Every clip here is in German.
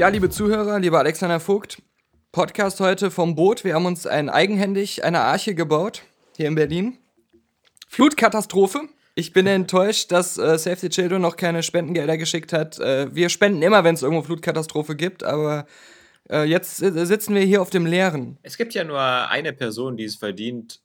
Ja, liebe Zuhörer, lieber Alexander Vogt, Podcast heute vom Boot. Wir haben uns ein eigenhändig eine Arche gebaut, hier in Berlin. Flutkatastrophe. Ich bin enttäuscht, dass äh, Save the Children noch keine Spendengelder geschickt hat. Äh, wir spenden immer, wenn es irgendwo Flutkatastrophe gibt, aber äh, jetzt sitzen wir hier auf dem Leeren. Es gibt ja nur eine Person, die es verdient,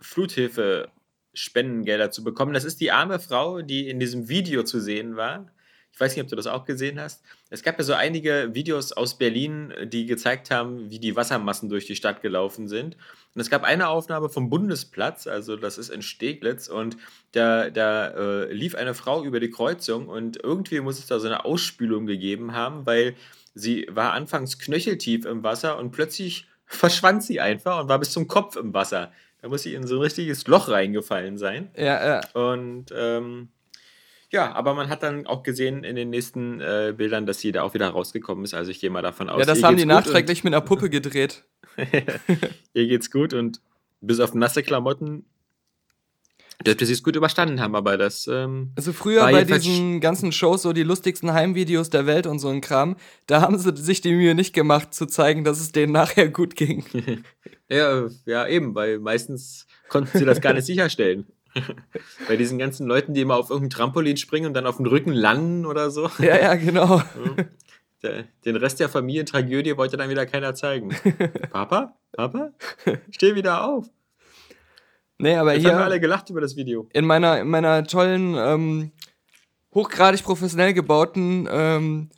Fluthilfe Spendengelder zu bekommen. Das ist die arme Frau, die in diesem Video zu sehen war. Ich weiß nicht, ob du das auch gesehen hast. Es gab ja so einige Videos aus Berlin, die gezeigt haben, wie die Wassermassen durch die Stadt gelaufen sind. Und es gab eine Aufnahme vom Bundesplatz, also das ist in Steglitz, und da, da äh, lief eine Frau über die Kreuzung und irgendwie muss es da so eine Ausspülung gegeben haben, weil sie war anfangs knöcheltief im Wasser und plötzlich verschwand sie einfach und war bis zum Kopf im Wasser. Da muss sie in so ein richtiges Loch reingefallen sein. Ja, ja. Und ähm, ja, aber man hat dann auch gesehen in den nächsten äh, Bildern, dass sie da auch wieder rausgekommen ist. Also ich gehe mal davon aus. Ja, das haben die nachträglich mit einer Puppe gedreht. ihr geht's gut und bis auf nasse Klamotten dürfte sie es gut überstanden haben, aber das. Ähm, also früher bei diesen ganzen Shows, so die lustigsten Heimvideos der Welt und so ein Kram, da haben sie sich die Mühe nicht gemacht, zu zeigen, dass es denen nachher gut ging. ja, ja, eben, weil meistens konnten sie das gar nicht sicherstellen. Bei diesen ganzen Leuten, die immer auf irgendein Trampolin springen und dann auf den Rücken landen oder so. Ja, ja, genau. Den Rest der Familientragödie wollte dann wieder keiner zeigen. Papa? Papa? Steh wieder auf. Nee, aber Jetzt hier. haben wir alle gelacht über das Video. In meiner, in meiner tollen, ähm, hochgradig professionell gebauten, ähm,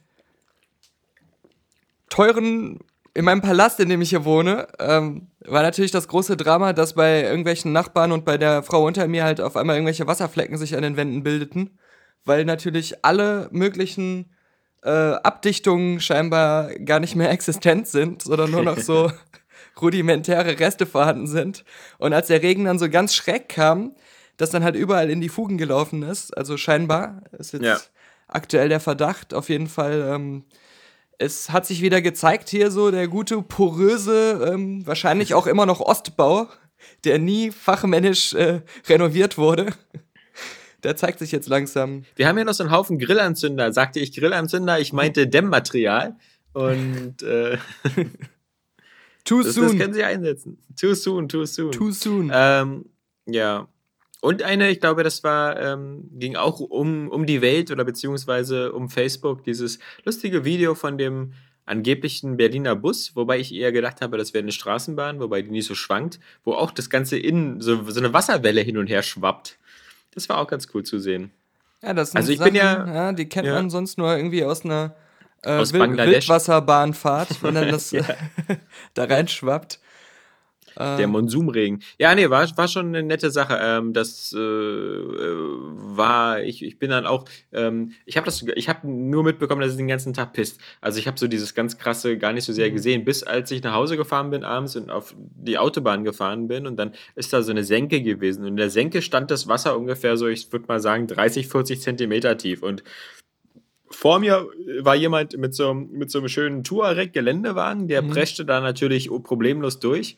teuren in meinem Palast, in dem ich hier wohne, ähm, war natürlich das große Drama, dass bei irgendwelchen Nachbarn und bei der Frau unter mir halt auf einmal irgendwelche Wasserflecken sich an den Wänden bildeten, weil natürlich alle möglichen äh, Abdichtungen scheinbar gar nicht mehr existent sind, sondern nur noch so rudimentäre Reste vorhanden sind. Und als der Regen dann so ganz schräg kam, dass dann halt überall in die Fugen gelaufen ist, also scheinbar, ist jetzt ja. aktuell der Verdacht, auf jeden Fall. Ähm, es hat sich wieder gezeigt hier so der gute, poröse, ähm, wahrscheinlich auch immer noch Ostbau, der nie fachmännisch äh, renoviert wurde. Der zeigt sich jetzt langsam. Wir haben hier noch so einen Haufen Grillanzünder. Sagte ich Grillanzünder, ich meinte Dämmmaterial. Und äh, too das, soon. Das können Sie einsetzen. Too soon, too soon. Too soon. Ähm, ja. Und eine, ich glaube, das war, ähm, ging auch um, um die Welt oder beziehungsweise um Facebook, dieses lustige Video von dem angeblichen Berliner Bus, wobei ich eher gedacht habe, das wäre eine Straßenbahn, wobei die nicht so schwankt, wo auch das Ganze innen so, so eine Wasserwelle hin und her schwappt. Das war auch ganz cool zu sehen. Ja, das sind also ich Sachen, bin ja, ja, die kennt ja. man sonst nur irgendwie aus einer äh, aus Wild Wildwasserbahnfahrt, wenn dann das da reinschwappt. Der ähm. Monsumregen. Ja, nee, war, war schon eine nette Sache. Ähm, das äh, war, ich, ich bin dann auch, ähm, ich habe das, ich habe nur mitbekommen, dass es den ganzen Tag pisst. Also ich habe so dieses ganz krasse gar nicht so sehr mhm. gesehen, bis als ich nach Hause gefahren bin abends und auf die Autobahn gefahren bin und dann ist da so eine Senke gewesen. Und in der Senke stand das Wasser ungefähr so, ich würde mal sagen, 30, 40 Zentimeter tief. Und vor mir war jemand mit so, mit so einem schönen Touareg-Geländewagen, der mhm. preschte da natürlich problemlos durch.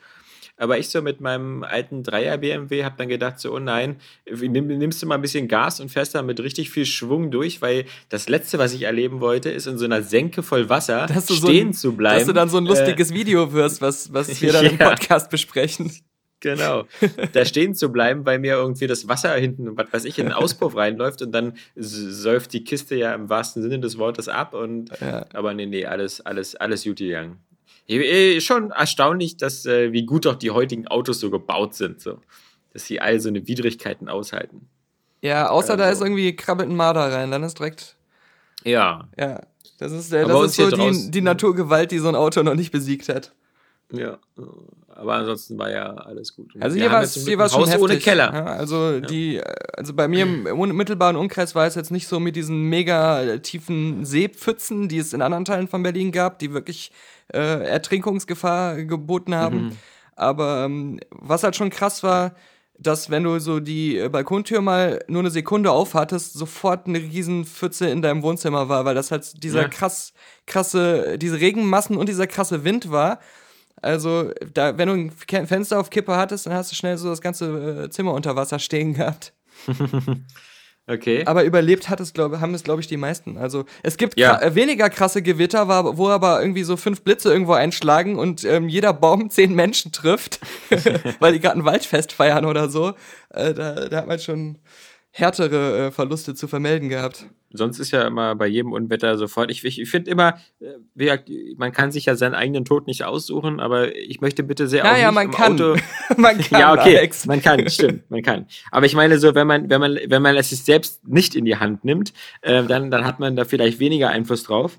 Aber ich so mit meinem alten Dreier BMW habe dann gedacht, so, oh nein, nimm, nimmst du mal ein bisschen Gas und fährst da mit richtig viel Schwung durch, weil das Letzte, was ich erleben wollte, ist in so einer Senke voll Wasser stehen so ein, zu bleiben. Dass du dann so ein lustiges äh, Video wirst, was, was wir dann ja. im Podcast besprechen. Genau. Da stehen zu bleiben, weil mir irgendwie das Wasser hinten, was weiß ich, in den Auspuff reinläuft und dann säuft die Kiste ja im wahrsten Sinne des Wortes ab und ja. aber nee, nee, alles, alles, alles gut gegangen. Schon erstaunlich, dass, äh, wie gut doch die heutigen Autos so gebaut sind, so. Dass sie all so eine Widrigkeiten aushalten. Ja, außer also. da ist irgendwie krabbelt ein Marder rein, dann ist direkt. Ja. Ja. Das ist, äh, das ist so die, die Naturgewalt, die so ein Auto noch nicht besiegt hat. Ja. Aber ansonsten war ja alles gut. also hier war es schon Haus heftig. ohne Keller. Ja, also ja. die, also bei mir im unmittelbaren Umkreis war es jetzt nicht so mit diesen mega tiefen Seepfützen, die es in anderen Teilen von Berlin gab, die wirklich äh, Ertrinkungsgefahr geboten haben. Mhm. Aber ähm, was halt schon krass war, dass wenn du so die äh, Balkontür mal nur eine Sekunde aufhattest, sofort eine riesen Pfütze in deinem Wohnzimmer war, weil das halt dieser ja. krass, krasse, diese Regenmassen und dieser krasse Wind war. Also, da, wenn du ein Fenster auf Kippe hattest, dann hast du schnell so das ganze äh, Zimmer unter Wasser stehen gehabt. Okay. Aber überlebt hat es, glaub, haben es, glaube ich, die meisten. Also es gibt ja. Äh, weniger krasse Gewitter, wo aber irgendwie so fünf Blitze irgendwo einschlagen und ähm, jeder Baum zehn Menschen trifft, weil die gerade ein Waldfest feiern oder so. Äh, da, da hat man schon härtere äh, Verluste zu vermelden gehabt. Sonst ist ja immer bei jedem Unwetter sofort. Ich, ich, ich finde immer, äh, man kann sich ja seinen eigenen Tod nicht aussuchen, aber ich möchte bitte sehr ja, auch ja, nicht man kann. Auto. man kann. Ja, okay, Alex. man kann, stimmt, man kann. Aber ich meine so, wenn man, wenn man, wenn man es sich selbst nicht in die Hand nimmt, äh, dann, dann hat man da vielleicht weniger Einfluss drauf.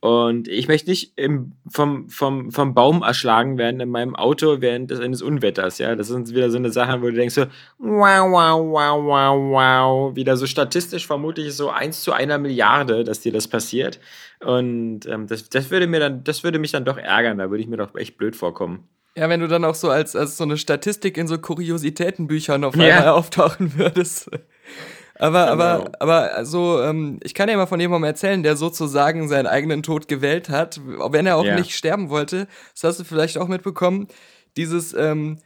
Und ich möchte nicht im, vom, vom, vom Baum erschlagen werden in meinem Auto während des, eines Unwetters, ja. Das sind wieder so eine Sache, wo du denkst so, wow, wow, wow, wow, wow. Wieder so statistisch vermutlich so eins zu einer Milliarde, dass dir das passiert. Und ähm, das, das würde mir dann, das würde mich dann doch ärgern, da würde ich mir doch echt blöd vorkommen. Ja, wenn du dann auch so als, als so eine Statistik in so Kuriositätenbüchern auf einmal ja. auftauchen würdest. Aber, genau. aber, aber also, ähm, ich kann ja mal von jemandem erzählen, der sozusagen seinen eigenen Tod gewählt hat, wenn er auch ja. nicht sterben wollte. Das hast du vielleicht auch mitbekommen. Dieses ähm,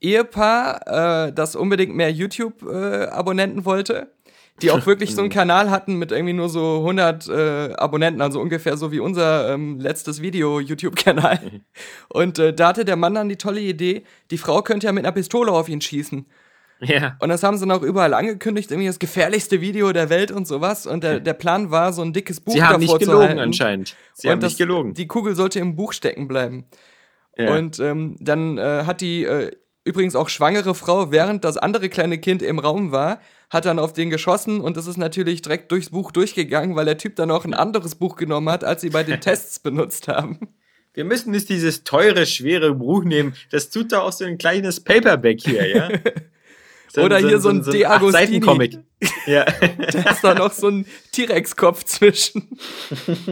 Ehepaar, äh, das unbedingt mehr YouTube-Abonnenten äh, wollte, die auch wirklich so einen Kanal hatten mit irgendwie nur so 100 äh, Abonnenten, also ungefähr so wie unser ähm, letztes Video-YouTube-Kanal. Und äh, da hatte der Mann dann die tolle Idee, die Frau könnte ja mit einer Pistole auf ihn schießen. Ja. Und das haben sie noch überall angekündigt, irgendwie das gefährlichste Video der Welt und sowas. Und der, der Plan war, so ein dickes Buch Sie haben davor nicht gelogen zu halten. anscheinend. Sie und haben das, nicht gelogen. Die Kugel sollte im Buch stecken bleiben. Ja. Und ähm, dann äh, hat die äh, übrigens auch schwangere Frau, während das andere kleine Kind im Raum war, hat dann auf den geschossen und das ist natürlich direkt durchs Buch durchgegangen, weil der Typ dann auch ein anderes Buch genommen hat, als sie bei den Tests benutzt haben. Wir müssen nicht dieses teure, schwere Buch nehmen. Das tut doch auch so ein kleines Paperback hier, ja? So, Oder hier so, so ein so De Agostini. Comic. Ja. da ist da noch so ein T-Rex-Kopf zwischen.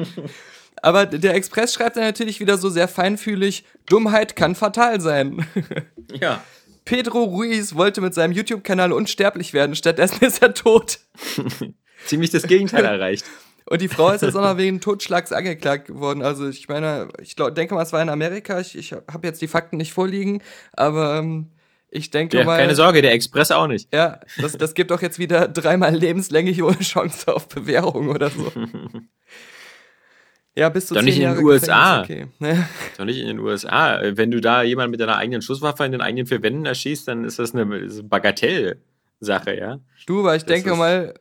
Aber der Express schreibt dann natürlich wieder so sehr feinfühlig, Dummheit kann fatal sein. Ja. Pedro Ruiz wollte mit seinem YouTube-Kanal unsterblich werden, stattdessen ist er tot. Ziemlich das Gegenteil erreicht. Und die Frau ist jetzt auch noch wegen Totschlags angeklagt worden. Also ich meine, ich glaub, denke mal, es war in Amerika. Ich, ich habe jetzt die Fakten nicht vorliegen, aber ähm, ich denke ja, mal. Keine Sorge, der Express auch nicht. Ja, das, das gibt doch jetzt wieder dreimal lebenslänglich ohne Chance auf Bewährung oder so. Ja, bis zu Doch nicht in Jahre den USA. Okay. Doch nicht in den USA. Wenn du da jemanden mit deiner eigenen Schusswaffe in den eigenen vier Wänden erschießt, dann ist das eine Bagatell-Sache, ja. Du, weil ich Das denke mal,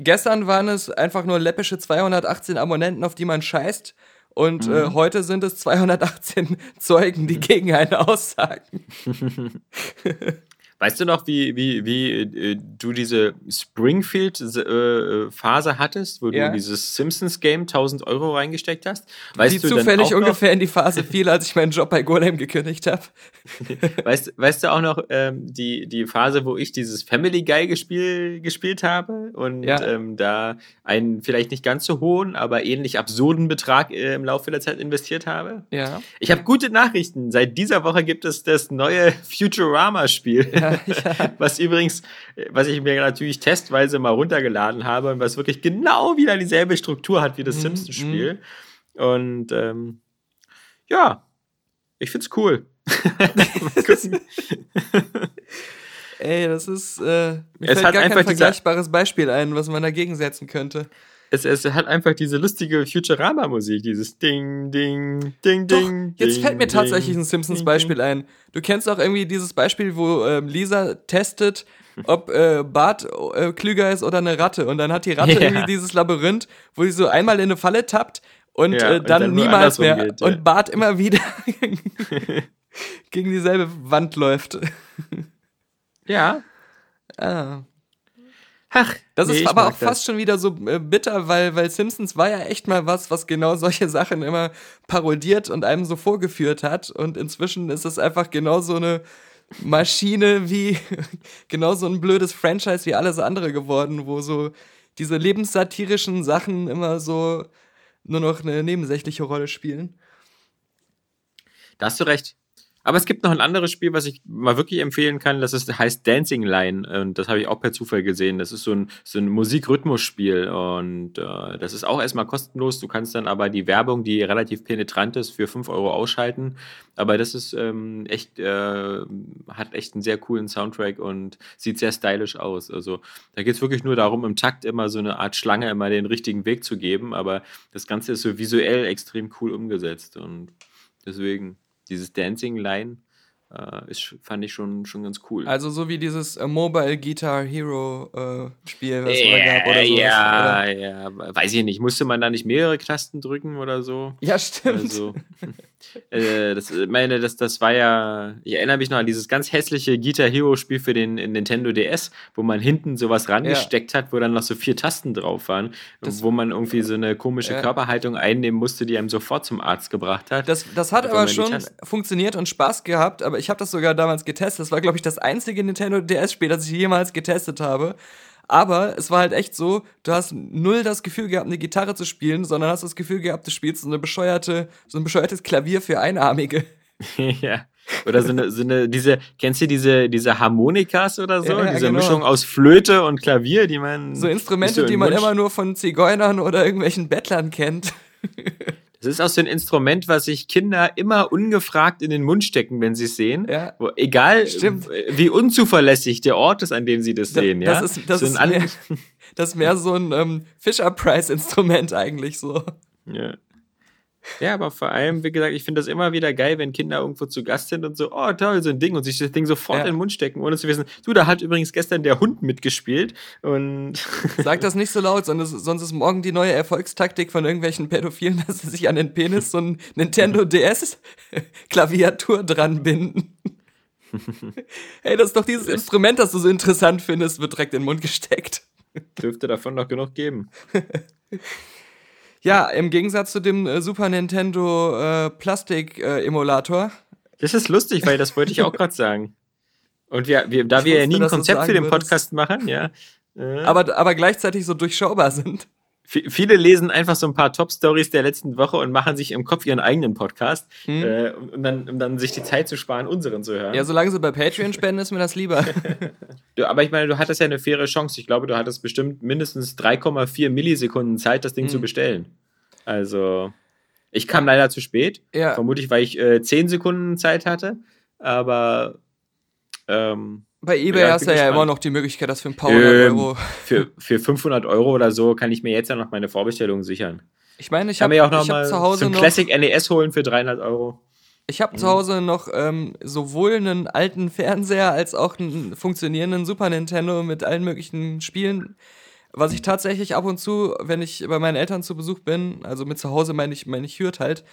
gestern waren es einfach nur läppische 218 Abonnenten, auf die man scheißt. Und äh, Mhm. heute sind es 218 Zeugen, die gegen einen aussagen. Weißt du noch, wie, wie, wie äh, du diese Springfield-Phase hattest, wo Ja. du dieses Simpsons-Game 1000 Euro reingesteckt hast? Weißt die du zufällig ungefähr in die Phase fiel, als ich meinen Job bei Golem gekündigt habe. Weißt, weißt du auch noch ähm, die, die Phase, wo ich dieses Family Guy gespiel, gespielt habe und Ja. ähm, da einen vielleicht nicht ganz so hohen, aber ähnlich absurden Betrag äh, im Laufe der Zeit investiert habe? Ja. Ich habe gute Nachrichten. Seit dieser Woche gibt es das neue Futurama-Spiel, Ja, ja. was übrigens, was ich mir natürlich testweise mal runtergeladen habe und was wirklich genau wieder dieselbe Struktur hat wie das Mhm, Simpsons-Spiel. Und ähm, ja, ich find's cool. Ey, das ist. Äh, mir Es fällt hat gar kein einfach vergleichbares Beispiel ein, was man dagegen setzen könnte. Es, es hat einfach diese lustige Futurama-Musik, dieses Ding, Ding, Ding, Doch, Ding. jetzt ding, fällt mir tatsächlich ein Simpsons-Beispiel ein. Du kennst auch irgendwie dieses Beispiel, wo ähm, Lisa testet, ob äh, Bart äh, klüger ist oder eine Ratte. Und dann hat die Ratte Ja. irgendwie dieses Labyrinth, wo sie so einmal in eine Falle tappt und, Ja, äh, und dann, dann nur niemals mehr. geht, ja. Und Bart immer wieder gegen dieselbe Wand läuft. Ja, Ah. Ach, das nee, ist aber auch das. fast schon wieder so äh, bitter, weil, weil Simpsons war ja echt mal was, was genau solche Sachen immer parodiert und einem so vorgeführt hat. Und inzwischen ist es einfach genau so eine Maschine wie, genau so ein blödes Franchise wie alles andere geworden, wo so diese lebenssatirischen Sachen immer so nur noch eine nebensächliche Rolle spielen. Da hast du recht. Aber es gibt noch ein anderes Spiel, was ich mal wirklich empfehlen kann. Das ist, heißt Dancing Line. Und das habe ich auch per Zufall gesehen. Das ist so ein, so ein Musikrhythmusspiel. Und äh, das ist auch erstmal kostenlos. Du kannst dann aber die Werbung, die relativ penetrant ist, für 5 Euro ausschalten. Aber das ist ähm, echt, äh, hat echt einen sehr coolen Soundtrack und sieht sehr stylisch aus. Also da geht es wirklich nur darum, im Takt immer so eine Art Schlange immer den richtigen Weg zu geben. Aber das Ganze ist so visuell extrem cool umgesetzt. Und deswegen dieses Dancing Line äh, ist, fand ich schon, schon ganz cool. Also so wie dieses äh, Mobile Guitar Hero äh, Spiel, was es mal gab oder so. Ja, oder? ja, weiß ich nicht. Musste man da nicht mehrere Tasten drücken oder so? Ja, stimmt. Also, äh, das, meine, das, das war ja, ich erinnere mich noch an dieses ganz hässliche Guitar Hero Spiel für den Nintendo DS, wo man hinten sowas rangesteckt ja. hat, wo dann noch so vier Tasten drauf waren, das, wo man irgendwie so eine komische. Körperhaltung einnehmen musste, die einem sofort zum Arzt gebracht hat. Das, das hat aber schon funktioniert und Spaß gehabt, aber ich habe das sogar damals getestet. Das war, glaube ich, das einzige Nintendo DS-Spiel, das ich jemals getestet habe. Aber es war halt echt so, du hast null das Gefühl gehabt, eine Gitarre zu spielen, sondern hast das Gefühl gehabt, du spielst so eine bescheuerte, so ein bescheuertes Klavier für Einarmige. ja. Oder so eine, so eine, diese, kennst du diese, diese Harmonikas oder so? Ja, ja, diese genau. Mischung aus Flöte und Klavier, die man. So Instrumente, die man Mund immer nur von Zigeunern oder irgendwelchen Bettlern kennt. Das ist auch so ein Instrument, was sich Kinder immer ungefragt in den Mund stecken, wenn sie es sehen. Ja. Wo, egal, Stimmt. wie unzuverlässig der Ort ist, an dem sie das sehen. Das, ja? ist, das, so ist, mehr, das ist mehr so ein ähm, Fisher-Price-Instrument eigentlich so. Ja. Ja, aber vor allem, wie gesagt, ich finde das immer wieder geil, wenn Kinder irgendwo zu Gast sind und so, oh toll, so ein Ding und sich das Ding sofort ja. in den Mund stecken, ohne zu wissen, du, da hat übrigens gestern der Hund mitgespielt und. Sag das nicht so laut, sonst, sonst ist morgen die neue Erfolgstaktik von irgendwelchen Pädophilen, dass sie sich an den Penis so ein Nintendo DS Klaviatur dran binden. hey, das ist doch dieses Instrument, das du so interessant findest, wird direkt in den Mund gesteckt. Dürfte davon noch genug geben. Ja, im Gegensatz zu dem äh, Super Nintendo äh, Plastik-Emulator. Äh, das ist lustig, weil das wollte ich auch gerade sagen. Und wir, wir da ich wir ja nie ein Konzept für den Podcast machen, ja. Äh, aber, aber gleichzeitig so durchschaubar sind. Viele lesen einfach so ein paar Top-Stories der letzten Woche und machen sich im Kopf ihren eigenen Podcast, hm. äh, um, dann, um dann sich die Zeit zu sparen, unseren zu hören. Ja, solange sie bei Patreon spenden, ist mir das lieber. du, aber ich meine, du hattest ja eine faire Chance. Ich glaube, du hattest bestimmt mindestens 3,4 Millisekunden Zeit, das Ding hm. zu bestellen. Also, ich kam leider zu spät. Ja. Vermutlich, weil ich äh, 10 Sekunden Zeit hatte. Aber ähm, bei eBay ja, hast du ja immer noch die Möglichkeit, das für ein paar hundert ähm, Euro. Für, für 500 Euro oder so kann ich mir jetzt ja noch meine Vorbestellung sichern. Ich meine, ich habe hab, hab zu Hause noch. Classic NES holen für 300 Euro. Ich habe mhm. zu Hause noch ähm, sowohl einen alten Fernseher als auch einen funktionierenden Super Nintendo mit allen möglichen Spielen. Was ich tatsächlich ab und zu, wenn ich bei meinen Eltern zu Besuch bin, also mit zu Hause meine ich, meine ich Hürth halt,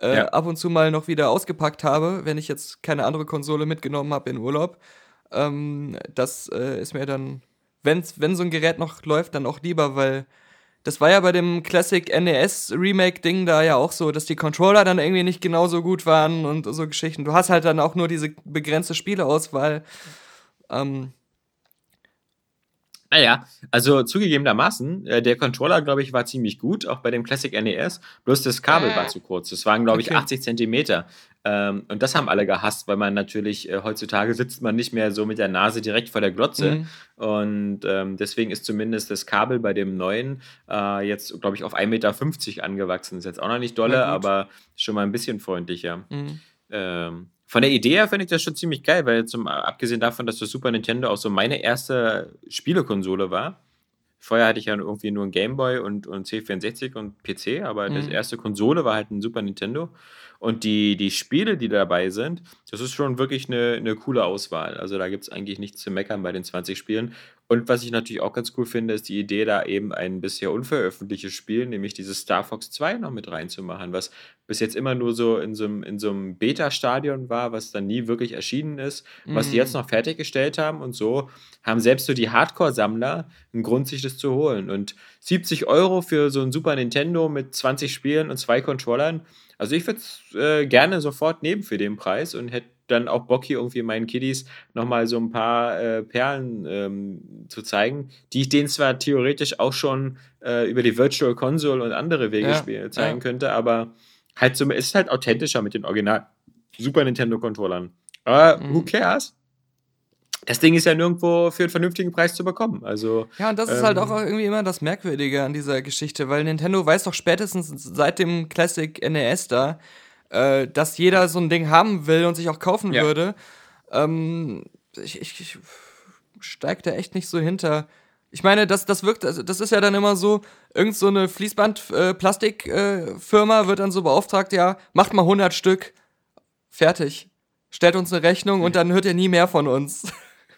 äh, ja. ab und zu mal noch wieder ausgepackt habe, wenn ich jetzt keine andere Konsole mitgenommen habe in Urlaub. Ähm, das äh, ist mir dann, wenn's, wenn so ein Gerät noch läuft, dann auch lieber, weil das war ja bei dem Classic NES Remake Ding da ja auch so, dass die Controller dann irgendwie nicht genauso gut waren und so Geschichten. Du hast halt dann auch nur diese begrenzte Spieleauswahl. Ähm, naja, also zugegebenermaßen, äh, der Controller, glaube ich, war ziemlich gut, auch bei dem Classic NES. Bloß das Kabel äh. war zu kurz. Das waren, glaube ich, okay. 80 Zentimeter. Ähm, und das haben alle gehasst, weil man natürlich äh, heutzutage sitzt man nicht mehr so mit der Nase direkt vor der Glotze. Mhm. Und ähm, deswegen ist zumindest das Kabel bei dem neuen äh, jetzt, glaube ich, auf 1,50 Meter angewachsen. Ist jetzt auch noch nicht dolle, aber schon mal ein bisschen freundlicher. Mhm. Ähm, von der Idee her finde ich das schon ziemlich geil, weil zum, abgesehen davon, dass das Super Nintendo auch so meine erste Spielekonsole war. Vorher hatte ich ja irgendwie nur ein Gameboy und, und C64 und PC, aber mhm. das erste Konsole war halt ein Super Nintendo. Und die, die Spiele, die dabei sind, das ist schon wirklich eine, eine coole Auswahl. Also da gibt es eigentlich nichts zu meckern bei den 20 Spielen. Und was ich natürlich auch ganz cool finde, ist die Idee, da eben ein bisher unveröffentlichtes Spiel, nämlich dieses Star Fox 2 noch mit reinzumachen, was bis jetzt immer nur so in so einem, in so einem Beta-Stadion war, was dann nie wirklich erschienen ist, mm. was die jetzt mhm. noch fertiggestellt haben. Und so haben selbst so die Hardcore-Sammler einen Grund, sich das zu holen. Und 70 Euro für so ein Super Nintendo mit 20 Spielen und zwei Controllern, also ich würde es äh, gerne sofort nehmen für den Preis und hätte dann auch Bock hier irgendwie meinen Kiddies nochmal so ein paar äh, Perlen ähm, zu zeigen, die ich denen zwar theoretisch auch schon äh, über die Virtual Console und andere Wege ja, spielen, zeigen ja. könnte, aber halt so, es ist halt authentischer mit den Original Super Nintendo Controllern. Aber mhm. who cares? Das Ding ist ja nirgendwo für einen vernünftigen Preis zu bekommen. Also, ja, und das ähm, ist halt ähm, auch irgendwie immer das Merkwürdige an dieser Geschichte, weil Nintendo weiß doch spätestens seit dem Classic NES da, äh, dass jeder so ein Ding haben will und sich auch kaufen ja. würde. Ähm, ich, ich, ich steig da echt nicht so hinter. Ich meine, das, das wirkt, also das ist ja dann immer so, irgend so eine Fließband-Plastikfirma äh, wird dann so beauftragt, ja, macht mal 100 Stück, fertig. Stellt uns eine Rechnung und dann hört ihr nie mehr von uns.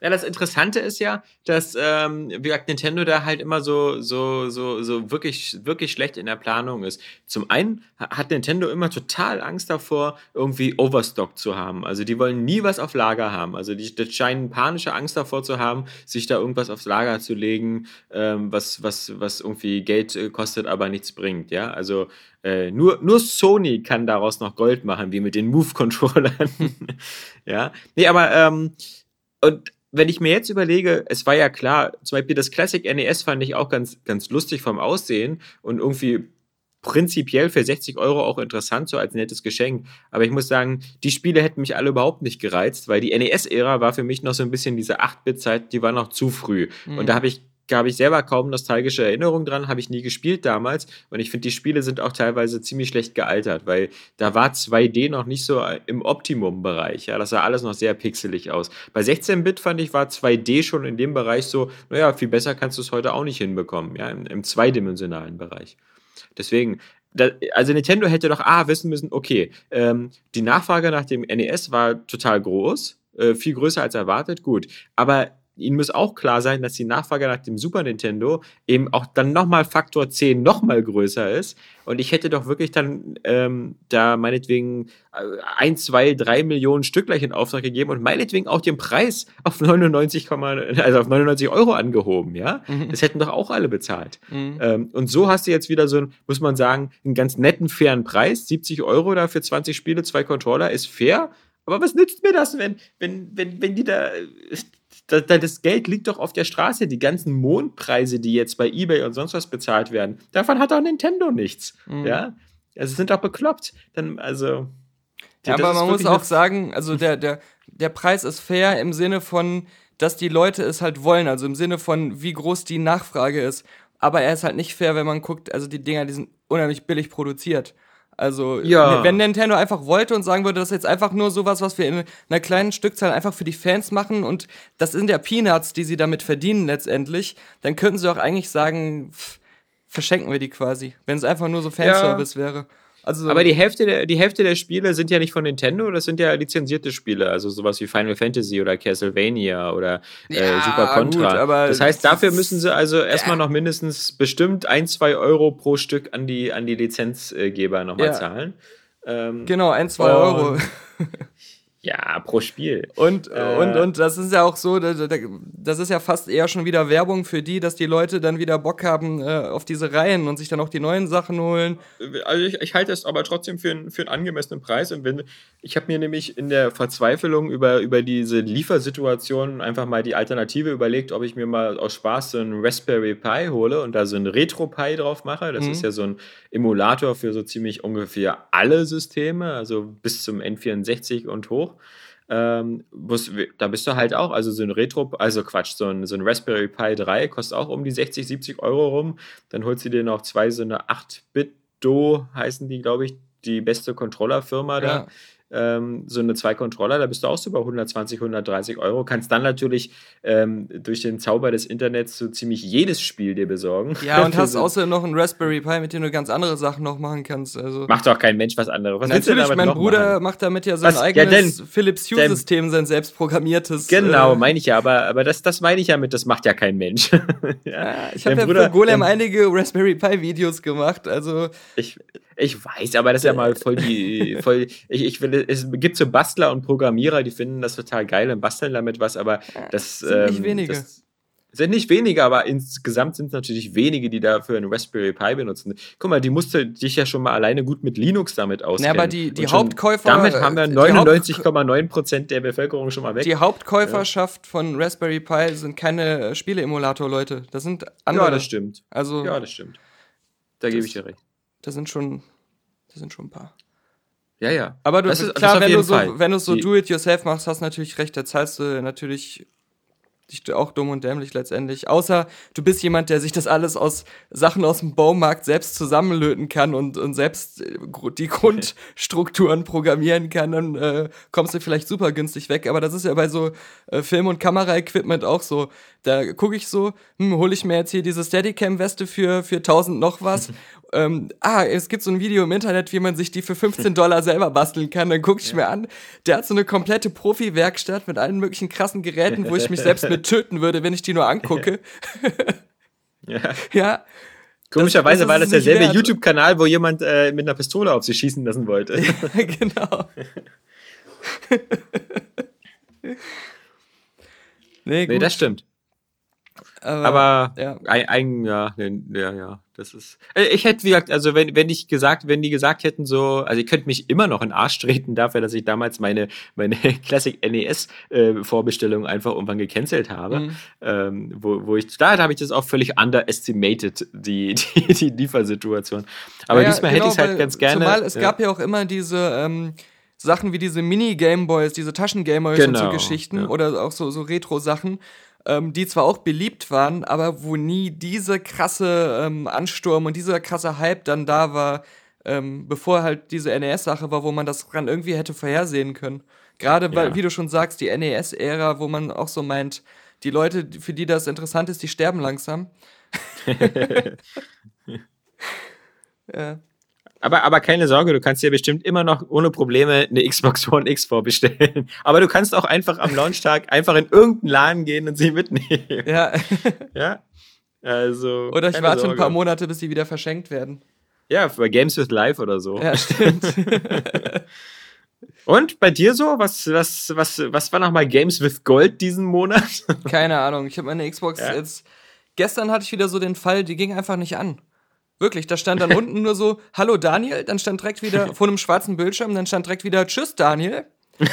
Ja, das Interessante ist ja, dass, ähm, wie gesagt, Nintendo da halt immer so, so, so, so wirklich, wirklich schlecht in der Planung ist. Zum einen hat Nintendo immer total Angst davor, irgendwie Overstock zu haben. Also die wollen nie was auf Lager haben. Also die, die scheinen panische Angst davor zu haben, sich da irgendwas aufs Lager zu legen, ähm, was, was, was irgendwie Geld äh, kostet, aber nichts bringt. Ja, also äh, nur, nur Sony kann daraus noch Gold machen, wie mit den Move-Controllern. ja, nee, aber ähm, und wenn ich mir jetzt überlege, es war ja klar, zum Beispiel das Classic NES fand ich auch ganz, ganz lustig vom Aussehen und irgendwie prinzipiell für 60 Euro auch interessant, so als nettes Geschenk. Aber ich muss sagen, die Spiele hätten mich alle überhaupt nicht gereizt, weil die NES-Ära war für mich noch so ein bisschen diese 8-Bit-Zeit, die war noch zu früh. Mhm. Und da habe ich habe ich selber kaum nostalgische Erinnerungen dran, habe ich nie gespielt damals. Und ich finde, die Spiele sind auch teilweise ziemlich schlecht gealtert, weil da war 2D noch nicht so im Optimum-Bereich. Ja, das sah alles noch sehr pixelig aus. Bei 16-Bit fand ich, war 2D schon in dem Bereich so, naja, viel besser kannst du es heute auch nicht hinbekommen, ja, im, im zweidimensionalen Bereich. Deswegen, also Nintendo hätte doch A wissen müssen, okay, ähm, die Nachfrage nach dem NES war total groß, äh, viel größer als erwartet, gut. Aber ihnen muss auch klar sein, dass die Nachfrage nach dem Super Nintendo eben auch dann nochmal Faktor 10 nochmal größer ist. Und ich hätte doch wirklich dann ähm, da meinetwegen äh, ein, zwei, drei Millionen Stück gleich in Auftrag gegeben und meinetwegen auch den Preis auf 99, also auf 99 Euro angehoben, ja? Mhm. Das hätten doch auch alle bezahlt. Mhm. Ähm, und so hast du jetzt wieder so, muss man sagen, einen ganz netten, fairen Preis. 70 Euro da für 20 Spiele, zwei Controller ist fair. Aber was nützt mir das, wenn, wenn, wenn, wenn die da das, das Geld liegt doch auf der Straße. Die ganzen Mondpreise, die jetzt bei eBay und sonst was bezahlt werden, davon hat auch Nintendo nichts. Mhm. Ja, also sind doch bekloppt. Dann, also. Ja, aber man muss auch sagen, also der, der, der Preis ist fair im Sinne von, dass die Leute es halt wollen, also im Sinne von, wie groß die Nachfrage ist. Aber er ist halt nicht fair, wenn man guckt, also die Dinger, die sind unheimlich billig produziert. Also, ja. wenn Nintendo einfach wollte und sagen würde, das ist jetzt einfach nur sowas, was wir in einer kleinen Stückzahl einfach für die Fans machen und das sind ja Peanuts, die sie damit verdienen letztendlich, dann könnten sie auch eigentlich sagen, pff, verschenken wir die quasi, wenn es einfach nur so Fanservice ja. wäre. Also, aber die Hälfte, der, die Hälfte der Spiele sind ja nicht von Nintendo, das sind ja lizenzierte Spiele, also sowas wie Final Fantasy oder Castlevania oder äh, ja, Super Contra. Gut, das heißt, dafür müssen sie also erstmal noch mindestens bestimmt ein, zwei Euro pro Stück an die, an die Lizenzgeber nochmal ja. zahlen. Ähm, genau, ein, zwei Euro. Ja, pro Spiel. Und, äh, und, und das ist ja auch so, das ist ja fast eher schon wieder Werbung für die, dass die Leute dann wieder Bock haben äh, auf diese Reihen und sich dann auch die neuen Sachen holen. Also ich, ich halte es aber trotzdem für, einen, für einen angemessenen Preis. Und wenn, ich habe mir nämlich in der Verzweiflung über, über diese Liefersituation einfach mal die Alternative überlegt, ob ich mir mal aus Spaß so einen Raspberry Pi hole und da so einen Retro Pi drauf mache. Das mhm. ist ja so ein Emulator für so ziemlich ungefähr alle Systeme, also bis zum N64 und hoch. Ähm, da bist du halt auch, also so ein Retro, also Quatsch, so ein, so ein Raspberry Pi 3 kostet auch um die 60, 70 Euro rum. Dann holst du dir noch zwei so eine 8-Bit-Do, heißen die, glaube ich, die beste Controllerfirma da. Ähm, so eine zwei Controller, da bist du auch so bei 120, 130 Euro. Kannst dann natürlich ähm, durch den Zauber des Internets so ziemlich jedes Spiel dir besorgen. Ja, und hast außerdem noch einen Raspberry Pi, mit dem du ganz andere Sachen noch machen kannst. Also macht doch kein Mensch was anderes. Was natürlich, mein Bruder machen? macht damit ja sein was? eigenes ja, Philips Hue-System, sein selbst programmiertes. Genau, äh, meine ich ja, aber, aber das, das meine ich ja mit, das macht ja kein Mensch. ja, ich habe ja für Golem einige Raspberry Pi Videos gemacht, also. Ich, ich weiß, aber das ist ja mal voll die, voll, ich, ich finde, es gibt so Bastler und Programmierer, die finden das total geil und basteln damit was, aber das sind ähm, nicht wenige. Das, sind nicht wenige, aber insgesamt sind es natürlich wenige, die dafür einen Raspberry Pi benutzen. Guck mal, die musste dich ja schon mal alleine gut mit Linux damit auskennen. Ja, aber die, die Hauptkäufer. Damit haben wir 99,9% der Bevölkerung schon mal weg. Die Hauptkäuferschaft ja. von Raspberry Pi sind keine Spieleemulator-Leute. Das sind andere. Ja, das stimmt. Also, ja, das stimmt. Da gebe ich dir recht. Da sind schon, da sind schon ein paar. Ja, ja. Aber du, das ist, klar, wenn du, so, wenn du so do-it-yourself machst, hast du natürlich recht, da zahlst du natürlich dich auch dumm und dämlich letztendlich. Außer du bist jemand, der sich das alles aus Sachen aus dem Baumarkt selbst zusammenlöten kann und, und selbst äh, die Grundstrukturen programmieren kann, dann äh, kommst du vielleicht super günstig weg. Aber das ist ja bei so äh, Film- und Kamera-Equipment auch so. Da gucke ich so, hm, hole ich mir jetzt hier diese Steadicam-Weste für, für 1000 noch was ähm, ah, es gibt so ein Video im Internet, wie man sich die für 15 Dollar selber basteln kann. Dann gucke ich ja. mir an. Der hat so eine komplette Profi-Werkstatt mit allen möglichen krassen Geräten, wo ich mich selbst mit töten würde, wenn ich die nur angucke. ja. ja. Komischerweise das, das war das derselbe YouTube-Kanal, wo jemand äh, mit einer Pistole auf sich schießen lassen wollte. Ja, genau. nee, nee, das stimmt. Aber, Aber ja. Ein, ein, ja, ja, ja, das ist. Äh, ich hätte, wie gesagt, also wenn, wenn ich gesagt, wenn die gesagt hätten, so, also ich könnte mich immer noch in den Arsch treten dafür, dass ich damals meine, meine Classic NES äh, Vorbestellung einfach irgendwann gecancelt habe. Mhm. Ähm, wo, wo ich, da habe ich das auch völlig underestimated, die, die, die Liefersituation. Aber ja, diesmal genau, hätte ich es halt ganz gerne. Zumal es ja. gab ja auch immer diese, ähm, Sachen wie diese Mini-Gameboys, diese Taschen-Gameboys genau, und so genau, Geschichten oder auch so, so Retro-Sachen, ähm, die zwar auch beliebt waren, aber wo nie diese krasse ähm, Ansturm und dieser krasse Hype dann da war, ähm, bevor halt diese NES-Sache war, wo man das dann irgendwie hätte vorhersehen können. Gerade weil, ja. wie du schon sagst, die NES-Ära, wo man auch so meint, die Leute, für die das interessant ist, die sterben langsam. ja. Aber, aber keine Sorge, du kannst dir bestimmt immer noch ohne Probleme eine Xbox One X vorbestellen. Aber du kannst auch einfach am Launchtag einfach in irgendeinen Laden gehen und sie mitnehmen. Ja. ja. Also. Oder ich warte Sorge. ein paar Monate, bis sie wieder verschenkt werden. Ja, bei Games with Life oder so. Ja, stimmt. Und bei dir so? Was, was, was, was war nochmal Games with Gold diesen Monat? Keine Ahnung. Ich habe meine Xbox ja. jetzt. Gestern hatte ich wieder so den Fall, die ging einfach nicht an. Wirklich, da stand dann unten nur so, hallo Daniel, dann stand direkt wieder vor einem schwarzen Bildschirm, dann stand direkt wieder, tschüss Daniel.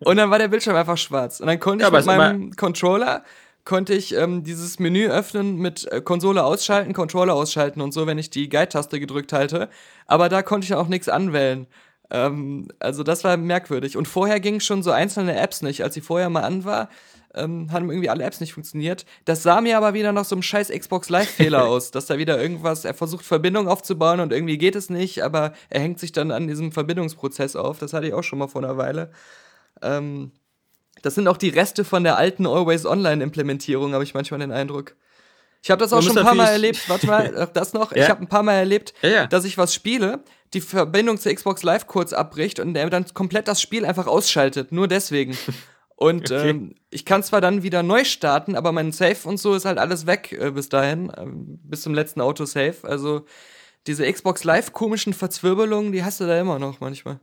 und dann war der Bildschirm einfach schwarz. Und dann konnte ja, ich mit meinem Controller, konnte ich ähm, dieses Menü öffnen mit äh, Konsole ausschalten, Controller ausschalten und so, wenn ich die Guide-Taste gedrückt halte. Aber da konnte ich auch nichts anwählen. Ähm, also das war merkwürdig. Und vorher gingen schon so einzelne Apps nicht. Als sie vorher mal an war, ähm, haben irgendwie alle Apps nicht funktioniert. Das sah mir aber wieder nach so einem scheiß Xbox Live-Fehler aus, dass da wieder irgendwas, er versucht Verbindung aufzubauen und irgendwie geht es nicht, aber er hängt sich dann an diesem Verbindungsprozess auf. Das hatte ich auch schon mal vor einer Weile. Ähm, das sind auch die Reste von der alten Always Online-Implementierung, habe ich manchmal den Eindruck. Ich habe das auch schon ein paar Mal erlebt. Warte mal, das noch. Ja. Ich habe ein paar Mal erlebt, ja, ja. dass ich was spiele, die Verbindung zur Xbox Live kurz abbricht und der dann komplett das Spiel einfach ausschaltet. Nur deswegen. Und okay. ähm, ich kann zwar dann wieder neu starten, aber mein Save und so ist halt alles weg äh, bis dahin, äh, bis zum letzten Autosave. Also diese Xbox Live komischen Verzwirbelungen, die hast du da immer noch manchmal.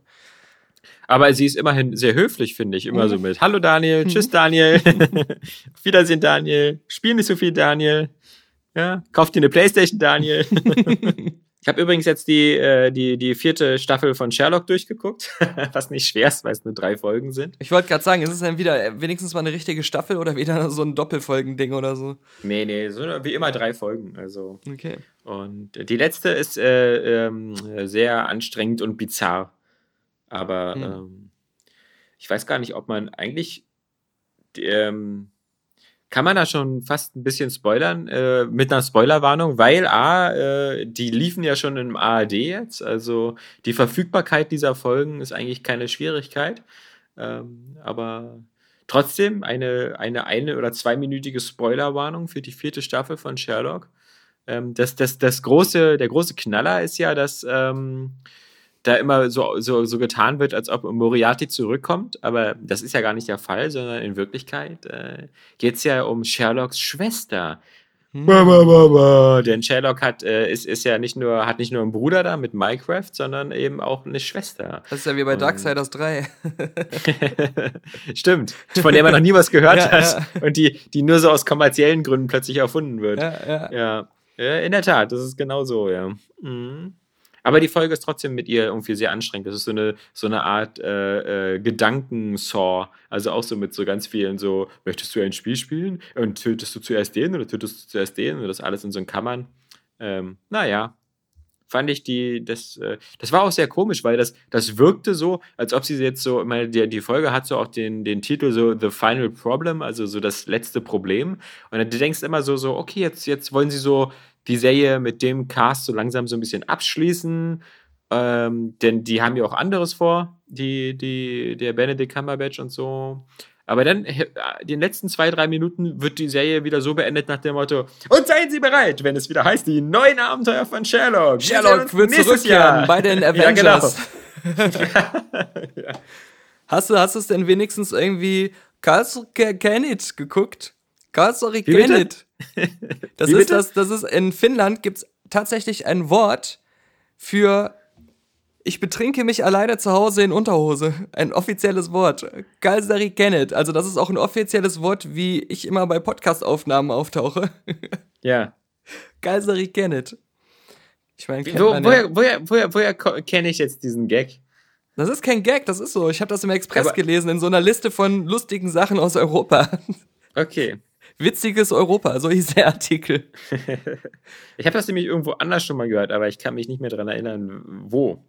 Aber sie ist immerhin sehr höflich, finde ich. Immer mhm. so mit Hallo Daniel, tschüss mhm. Daniel, Wiedersehen Daniel, spiel nicht so viel Daniel. Ja, kauf dir eine Playstation Daniel. Ich habe übrigens jetzt die, äh, die, die vierte Staffel von Sherlock durchgeguckt, was nicht schwer ist, weil es nur drei Folgen sind. Ich wollte gerade sagen, ist es dann wieder wenigstens mal eine richtige Staffel oder wieder so ein Doppelfolgending oder so? Nee, nee, so wie immer drei Folgen. Also. Okay. Und die letzte ist äh, ähm, sehr anstrengend und bizarr. Aber hm. ähm, ich weiß gar nicht, ob man eigentlich ähm, kann man da schon fast ein bisschen spoilern, äh, mit einer Spoilerwarnung, weil A, äh, die liefen ja schon im ARD jetzt, also die Verfügbarkeit dieser Folgen ist eigentlich keine Schwierigkeit. Ähm, aber trotzdem eine, eine eine- oder zweiminütige Spoilerwarnung für die vierte Staffel von Sherlock. Ähm, das, das, das große, der große Knaller ist ja, dass ähm, da immer so, so, so getan wird, als ob Moriarty zurückkommt, aber das ist ja gar nicht der Fall, sondern in Wirklichkeit äh, geht es ja um Sherlocks Schwester. Hm. Ba, ba, ba, Denn Sherlock hat, äh, ist, ist ja nicht nur, hat nicht nur einen Bruder da mit Minecraft, sondern eben auch eine Schwester. Das ist ja wie bei Darksiders 3. Stimmt, von der man noch nie was gehört ja, hat ja. und die, die nur so aus kommerziellen Gründen plötzlich erfunden wird. Ja, ja. ja. in der Tat, das ist genau so, ja. Mhm. Aber die Folge ist trotzdem mit ihr irgendwie sehr anstrengend. Das ist so eine, so eine Art äh, äh, Gedankensaw. Also auch so mit so ganz vielen so, möchtest du ein Spiel spielen? Und tötest du zuerst den oder tötest du zuerst den? Und das alles in so Kammern. Ähm, naja, fand ich die, das, äh, das war auch sehr komisch, weil das, das wirkte so, als ob sie jetzt so, meine, die, die Folge hat so auch den, den Titel so The Final Problem, also so das letzte Problem. Und dann du denkst immer so, so, okay, jetzt, jetzt wollen sie so die Serie mit dem Cast so langsam so ein bisschen abschließen. Ähm, denn die haben ja auch anderes vor, die, die, der Benedict Cumberbatch und so. Aber dann, äh, den letzten zwei, drei Minuten wird die Serie wieder so beendet nach dem Motto: Und seien Sie bereit, wenn es wieder heißt, die neuen Abenteuer von Sherlock. Sherlock wird zurückkehren bei den Avengers. ja, genau. ja. Hast du, hast du es denn wenigstens irgendwie Karlsruhe Kenneth geguckt? Karlsruhe Kenneth. Das ist das, das ist in Finnland gibt es tatsächlich ein Wort für ich betrinke mich alleine zu Hause in Unterhose. Ein offizielles Wort. Galsari Kenneth. Also das ist auch ein offizielles Wort, wie ich immer bei Podcast-Aufnahmen auftauche. Ja. Galsari Kenneth. Ich meine, Wo, woher, woher, woher, woher kenne ich jetzt diesen Gag? Das ist kein Gag, das ist so. Ich habe das im Express Aber gelesen, in so einer Liste von lustigen Sachen aus Europa. Okay. Witziges Europa, so hieß der Artikel. ich habe das nämlich irgendwo anders schon mal gehört, aber ich kann mich nicht mehr daran erinnern, wo.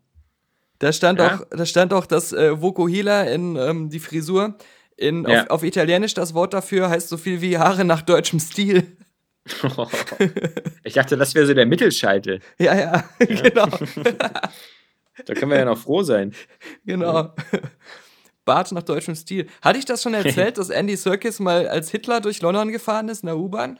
Da stand ja? auch, da stand auch, dass äh, Vokuhila in ähm, die Frisur in, ja. auf, auf, Italienisch das Wort dafür heißt so viel wie Haare nach deutschem Stil. ich dachte, das wäre so der Mittelscheitel. Ja, ja, genau. da können wir ja noch froh sein. Genau. Bart nach deutschem Stil. Hatte ich das schon erzählt, dass Andy Serkis mal als Hitler durch London gefahren ist in der U-Bahn?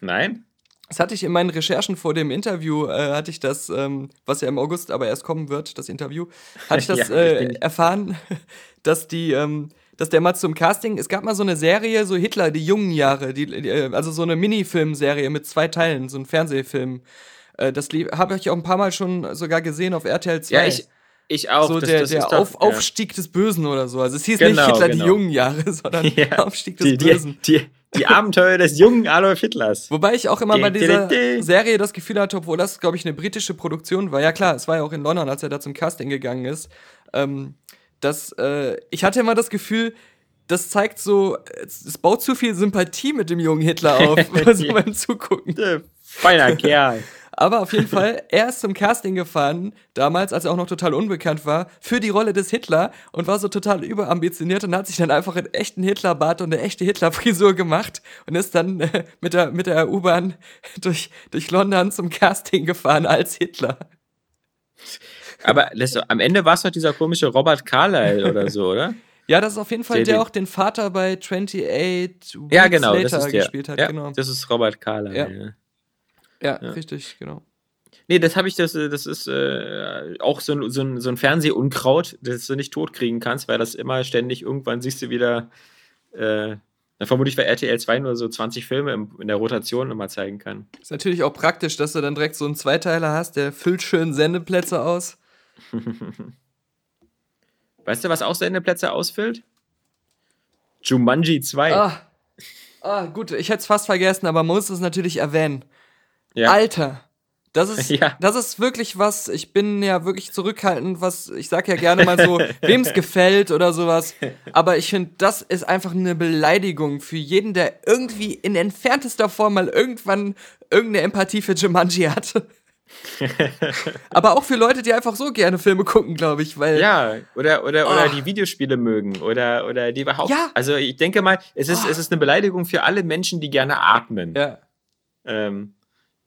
Nein. Das hatte ich in meinen Recherchen vor dem Interview, äh, hatte ich das, ähm, was ja im August aber erst kommen wird, das Interview, hatte ich das ja, äh, erfahren, dass die, ähm, dass der mal zum Casting, es gab mal so eine Serie, so Hitler, die jungen Jahre, die, die äh, also so eine Minifilmserie mit zwei Teilen, so ein Fernsehfilm. Äh, das habe ich auch ein paar Mal schon sogar gesehen auf RTL 2. Ja, ich, ich auch. So das, der, das der doch, Auf, ja. Aufstieg des Bösen oder so. Also es hieß genau, nicht Hitler genau. die jungen Jahre, sondern ja. Aufstieg des die, Bösen. Die, die, die Abenteuer des jungen Adolf Hitlers. Wobei ich auch immer bei dieser Serie das Gefühl hatte, obwohl das, glaube ich, eine britische Produktion war. Ja klar, es war ja auch in London, als er da zum Casting gegangen ist. Ähm, dass, äh, ich hatte immer das Gefühl, das zeigt so, es, baut zu viel Sympathie mit dem jungen Hitler auf, so beim Zugucken. Feiner Kerl. Aber auf jeden Fall, er ist zum Casting gefahren, damals, als er auch noch total unbekannt war, für die Rolle des Hitler und war so total überambitioniert und hat sich dann einfach einen echten Hitlerbart und eine echte Hitlerfrisur gemacht und ist dann äh, mit der, mit der U-Bahn durch, durch London zum Casting gefahren als Hitler. Aber das, am Ende war es doch dieser komische Robert Carlyle oder so, oder? Ja, das ist auf jeden Fall der, der auch den Vater bei 28 Weeks ja, genau, Later das ist der. gespielt hat. Ja, genau. Das ist Robert Carlyle. Ja. ja. Ja, ja, richtig, genau. Nee, das habe ich, das, das ist äh, auch so ein, so, ein, so ein Fernsehunkraut, das du nicht totkriegen kannst, weil das immer ständig, irgendwann siehst du wieder, äh, vermutlich bei RTL 2 nur so 20 Filme im, in der Rotation immer zeigen kann. Ist natürlich auch praktisch, dass du dann direkt so einen Zweiteiler hast, der füllt schön Sendeplätze aus. weißt du, was auch Sendeplätze ausfüllt? Jumanji 2. Ah, ah gut, ich hätte es fast vergessen, aber man muss es natürlich erwähnen. Ja. Alter, das ist, ja. das ist wirklich was, ich bin ja wirklich zurückhaltend, was, ich sag ja gerne mal so, wem es gefällt oder sowas. Aber ich finde, das ist einfach eine Beleidigung für jeden, der irgendwie in entferntester Form mal irgendwann irgendeine Empathie für Jumanji hatte. Aber auch für Leute, die einfach so gerne Filme gucken, glaube ich, weil. Ja, oder, oder, oh. oder die Videospiele mögen oder, oder die überhaupt. Ja. Also ich denke mal, es ist, oh. es ist eine Beleidigung für alle Menschen, die gerne atmen. Ja. Ähm,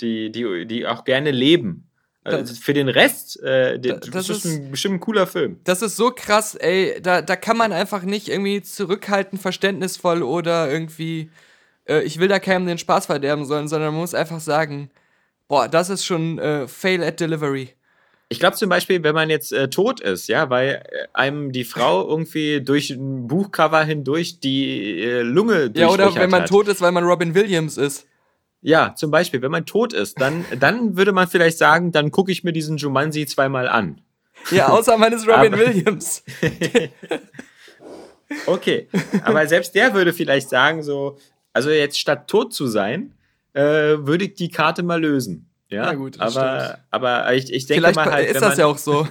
die, die, die auch gerne leben. Also für den Rest, äh, das, das ist, ein, bestimmt ein cooler Film. Das ist so krass, ey. Da, da kann man einfach nicht irgendwie zurückhalten, verständnisvoll oder irgendwie, äh, ich will da keinem den Spaß verderben sollen, sondern man muss einfach sagen, boah, das ist schon äh, Fail at Delivery. Ich glaube zum Beispiel, wenn man jetzt äh, tot ist, ja, weil äh, einem die Frau irgendwie durch ein Buchcover hindurch die äh, Lunge Ja, oder wenn man hat. tot ist, weil man Robin Williams ist. Ja, zum Beispiel, wenn man tot ist, dann, dann würde man vielleicht sagen, dann gucke ich mir diesen Jumanji zweimal an. Ja, außer ist Robin Williams. okay, aber selbst der würde vielleicht sagen, so, also jetzt statt tot zu sein, äh, würde ich die Karte mal lösen. Ja, Na gut, aber, stimmt. aber ich, ich denke Vielleicht mal halt. Ist das man, ja auch so.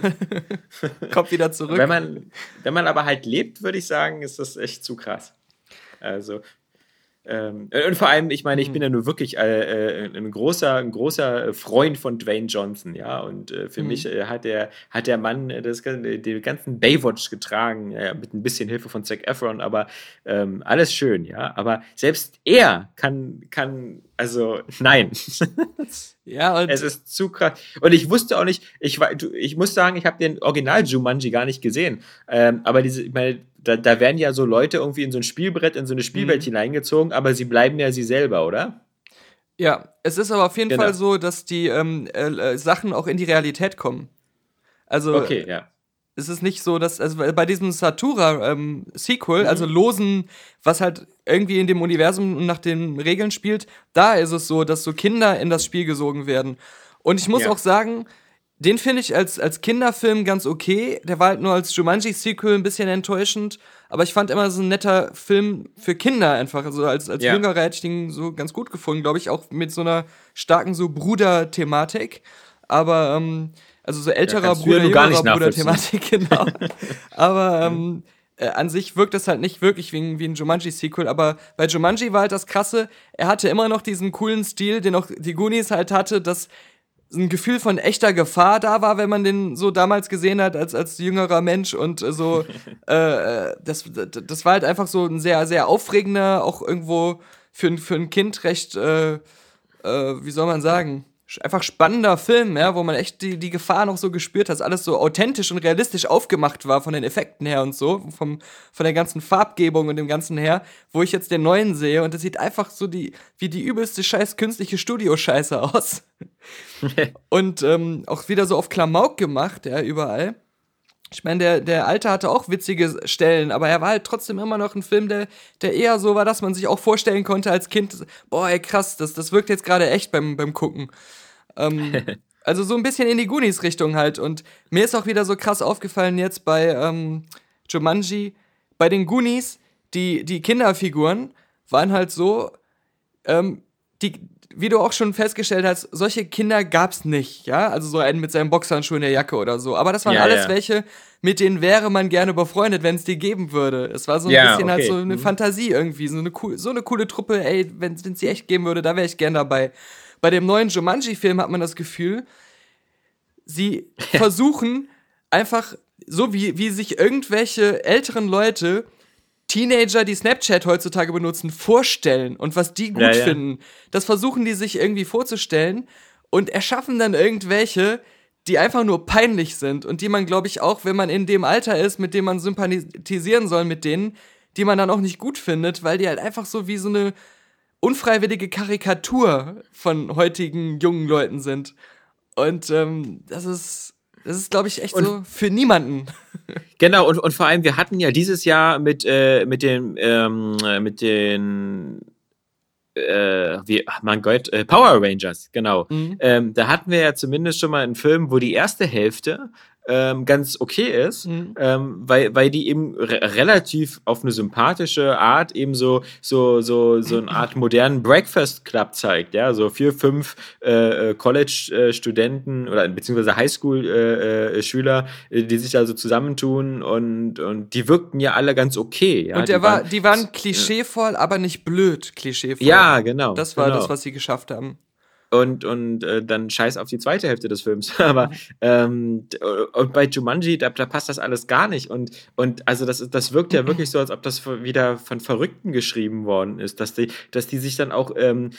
Kommt wieder zurück. Wenn man, wenn man aber halt lebt, würde ich sagen, ist das echt zu krass. Also, ähm, und vor allem, ich meine, ich hm. bin ja nur wirklich äh, äh, ein großer, ein großer Freund von Dwayne Johnson, ja. Und äh, für mhm. mich äh, hat der, hat der Mann äh, das, den ganzen Baywatch getragen, mit ein bisschen Hilfe von Zac Efron, aber ähm, alles schön, ja. Aber selbst er kann, kann, also nein. ja, und es ist zu krass. Und ich wusste auch nicht, ich, ich muss sagen, ich habe den Original Jumanji gar nicht gesehen. Ähm, aber diese, ich meine, da, da werden ja so Leute irgendwie in so ein Spielbrett, in so eine Spielwelt mhm. hineingezogen, aber sie bleiben ja sie selber, oder? Ja, es ist aber auf jeden genau. Fall so, dass die ähm, äh, äh, Sachen auch in die Realität kommen. Also okay, ja. es ist nicht so, dass also bei diesem Satura-Sequel, ähm, mhm. also Losen, was halt irgendwie in dem Universum nach den Regeln spielt, da ist es so, dass so Kinder in das Spiel gesogen werden. Und ich muss ja. auch sagen, den finde ich als, als Kinderfilm ganz okay. Der war halt nur als Jumanji-Sequel ein bisschen enttäuschend. Aber ich fand immer so ein netter Film für Kinder einfach. Also als, als ja. Jüngerer hätte ich den so ganz gut gefunden, glaube ich. Auch mit so einer starken so Bruder-Thematik. Aber, ähm, also so älterer ja, Bruder, jüngerer Bruder-Thematik, genau. aber, ähm, äh, an sich wirkt es halt nicht wirklich wie, wie ein Jumanji-Sequel, aber bei Jumanji war halt das Krasse, er hatte immer noch diesen coolen Stil, den auch die Goonies halt hatte, dass ein Gefühl von echter Gefahr da war, wenn man den so damals gesehen hat als, als jüngerer Mensch und so, äh, äh, das, das war halt einfach so ein sehr, sehr aufregender, auch irgendwo für, für ein Kind recht, äh, äh, wie soll man sagen, einfach spannender Film, ja, wo man echt die, die Gefahr noch so gespürt hat, dass alles so authentisch und realistisch aufgemacht war von den Effekten her und so, vom, von der ganzen Farbgebung und dem ganzen her, wo ich jetzt den neuen sehe und das sieht einfach so die, wie die übelste scheiß künstliche Studio-Scheiße aus. und ähm, auch wieder so auf Klamauk gemacht, ja, überall. Ich meine, der, der Alte hatte auch witzige Stellen, aber er war halt trotzdem immer noch ein Film, der, der eher so war, dass man sich auch vorstellen konnte als Kind, boah, ey, krass, das, das wirkt jetzt gerade echt beim, beim Gucken. Ähm, also so ein bisschen in die Goonies-Richtung halt. Und mir ist auch wieder so krass aufgefallen jetzt bei ähm, Jumanji, bei den Goonies, die, die Kinderfiguren waren halt so, ähm, die, wie du auch schon festgestellt hast, solche Kinder gab's nicht, ja? Also so einen mit seinem Boxhandschuh in der Jacke oder so. Aber das waren ja, alles ja. welche, mit denen wäre man gerne befreundet, wenn es die geben würde. Es war so ein ja, bisschen halt okay. halt so eine mhm. Fantasie irgendwie, so eine, so eine coole Truppe, ey, wenn es sie echt geben würde, da wäre ich gern dabei. Bei dem neuen Jumanji-Film hat man das Gefühl, sie versuchen einfach, so wie, wie sich irgendwelche älteren Leute Teenager, die Snapchat heutzutage benutzen, vorstellen und was die gut ja, ja. finden. Das versuchen die sich irgendwie vorzustellen und erschaffen dann irgendwelche, die einfach nur peinlich sind und die man, glaube ich, auch, wenn man in dem Alter ist, mit dem man sympathisieren soll mit denen, die man dann auch nicht gut findet, weil die halt einfach so wie so eine unfreiwillige Karikatur von heutigen jungen Leuten sind. Und ähm, das ist, das ist, glaube ich, echt und, so für niemanden. Genau, und, und vor allem, wir hatten ja dieses Jahr mit, äh, mit den, ähm, mit den äh, wie, ach mein Gott, äh, Power Rangers, genau. Mhm. Ähm, da hatten wir ja zumindest schon mal einen Film, wo die erste Hälfte ähm, ganz okay ist, mhm. ähm, weil, weil die eben re relativ auf eine sympathische Art eben so, so, so, so eine Art modernen Breakfast Club zeigt, ja, so vier, fünf äh, äh College-Studenten oder beziehungsweise Highschool-Schüler, äh, äh, die sich da so zusammentun und, und die wirkten ja alle ganz okay. Ja? Und der die war, waren, die waren klischeevoll, aber nicht blöd klischeevoll. Ja, genau. Das war genau. das, was sie geschafft haben. Und, und äh, dann scheiß auf die zweite Hälfte des Films. Aber ähm, und bei Jumanji, da, da passt das alles gar nicht. Und, und also das, das wirkt ja wirklich so, als ob das wieder von Verrückten geschrieben worden ist, dass die, dass die sich dann auch ähm,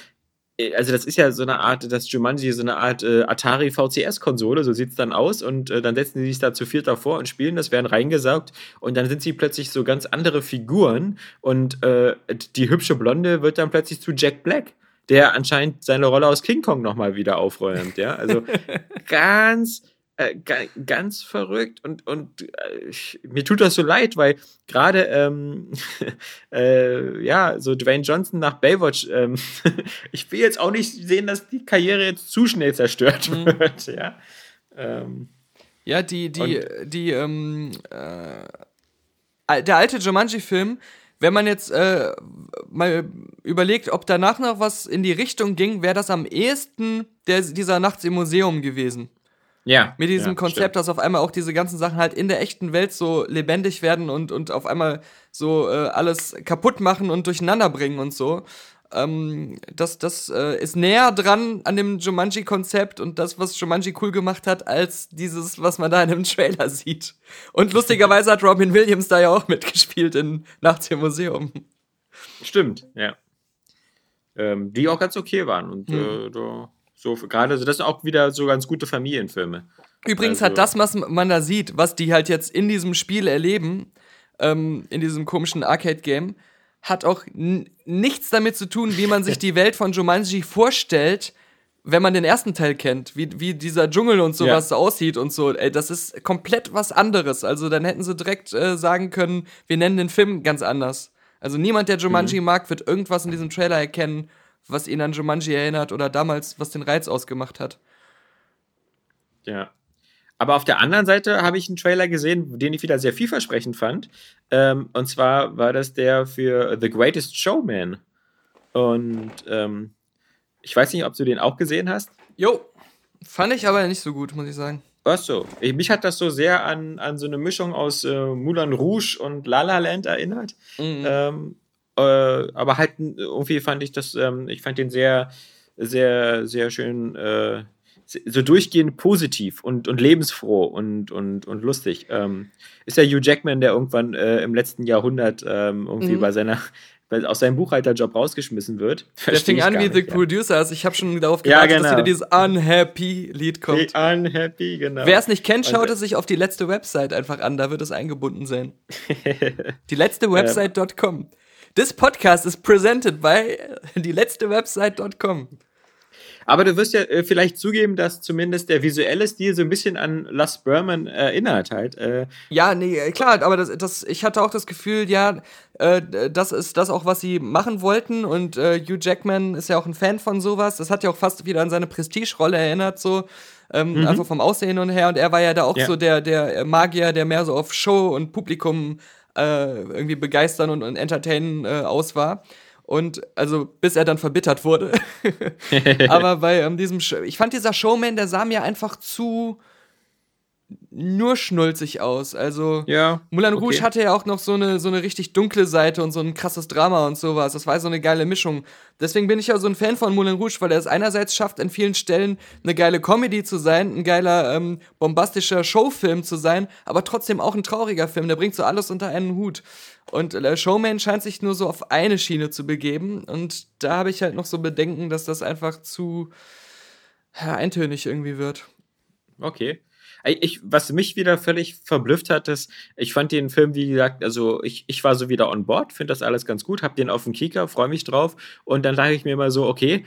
äh, also das ist ja so eine Art, das Jumanji so eine Art äh, Atari VCS-Konsole, so sieht es dann aus. Und äh, dann setzen sie sich da zu viert davor und spielen das, werden reingesaugt. Und dann sind sie plötzlich so ganz andere Figuren. Und äh, die hübsche Blonde wird dann plötzlich zu Jack Black der anscheinend seine Rolle aus King Kong nochmal wieder aufräumt, ja. Also ganz, äh, ganz verrückt und, und äh, ich, mir tut das so leid, weil gerade ähm, äh, ja, so Dwayne Johnson nach Baywatch, ähm, ich will jetzt auch nicht sehen, dass die Karriere jetzt zu schnell zerstört mhm. wird, ja. Ähm, ja, die, die, die, ähm, äh, der alte Jumanji-Film wenn man jetzt äh, mal überlegt, ob danach noch was in die Richtung ging, wäre das am ehesten der, dieser Nachts im Museum gewesen. Ja. Mit diesem ja, Konzept, stimmt. dass auf einmal auch diese ganzen Sachen halt in der echten Welt so lebendig werden und, und auf einmal so äh, alles kaputt machen und durcheinander bringen und so. Ähm, das das äh, ist näher dran an dem Jumanji-Konzept und das, was Jumanji cool gemacht hat, als dieses, was man da in dem Trailer sieht. Und lustigerweise hat Robin Williams da ja auch mitgespielt in Nachts im Museum. Stimmt, ja. Ähm, die auch ganz okay waren und mhm. äh, da, so gerade, also das sind auch wieder so ganz gute Familienfilme. Übrigens also, hat das, was man da sieht, was die halt jetzt in diesem Spiel erleben, ähm, in diesem komischen Arcade-Game, hat auch nichts damit zu tun, wie man sich die Welt von Jumanji vorstellt, wenn man den ersten Teil kennt, wie, wie dieser Dschungel und sowas ja. aussieht und so, ey, das ist komplett was anderes. Also dann hätten sie direkt äh, sagen können, wir nennen den Film ganz anders. Also niemand, der Jumanji mhm. mag, wird irgendwas in diesem Trailer erkennen, was ihn an Jumanji erinnert oder damals, was den Reiz ausgemacht hat. Ja. Aber auf der anderen Seite habe ich einen Trailer gesehen, den ich wieder sehr vielversprechend fand. Ähm, und zwar war das der für The Greatest Showman. Und ähm, ich weiß nicht, ob du den auch gesehen hast. Jo, fand ich aber nicht so gut, muss ich sagen. Ach so. Ich, mich hat das so sehr an, an so eine Mischung aus äh, Moulin Rouge und La La Land erinnert. Mhm. Ähm, äh, aber halt irgendwie fand ich das, ähm, ich fand den sehr, sehr, sehr schön äh, so durchgehend positiv und, und lebensfroh und, und, und lustig. Ähm, ist ja Hugh Jackman, der irgendwann äh, im letzten Jahrhundert ähm, irgendwie mhm. bei seiner bei, aus seinem Buchhalterjob rausgeschmissen wird. Der fing an wie The ja. Producers. Ich habe schon darauf gewartet, ja, genau. dass wieder dieses Unhappy-Lied kommt. The Unhappy, genau. Wer es nicht kennt, schaut es sich auf die letzte Website einfach an. Da wird es eingebunden sein. die letzte Website.com. This podcast is presented by die letzte Website.com. Aber du wirst ja äh, vielleicht zugeben, dass zumindest der visuelle Stil so ein bisschen an Last Berman erinnert halt. Äh. Ja, nee, äh, klar, aber das, das, ich hatte auch das Gefühl, ja, äh, das ist das auch, was sie machen wollten und äh, Hugh Jackman ist ja auch ein Fan von sowas. Das hat ja auch fast wieder an seine Prestige-Rolle erinnert, so. Ähm, mhm. Einfach vom Aussehen und her. Und er war ja da auch ja. so der, der Magier, der mehr so auf Show und Publikum äh, irgendwie begeistern und, und entertainen aus war. Und also, bis er dann verbittert wurde. Aber bei ähm, diesem, Sh ich fand dieser Showman, der sah mir einfach zu nur schnulzig aus. Also, ja, Moulin Rouge okay. hatte ja auch noch so eine, so eine richtig dunkle Seite und so ein krasses Drama und sowas. Das war so eine geile Mischung. Deswegen bin ich ja so ein Fan von Moulin Rouge, weil er es einerseits schafft, an vielen Stellen eine geile Comedy zu sein, ein geiler, ähm, bombastischer Showfilm zu sein, aber trotzdem auch ein trauriger Film. Der bringt so alles unter einen Hut. Und der Showman scheint sich nur so auf eine Schiene zu begeben. Und da habe ich halt noch so Bedenken, dass das einfach zu ja, eintönig irgendwie wird. Okay. Ich, was mich wieder völlig verblüfft hat, ist, ich fand den Film, wie gesagt, also ich, ich war so wieder on board, finde das alles ganz gut, hab den auf dem Kika, freue mich drauf. Und dann dachte ich mir mal so, okay,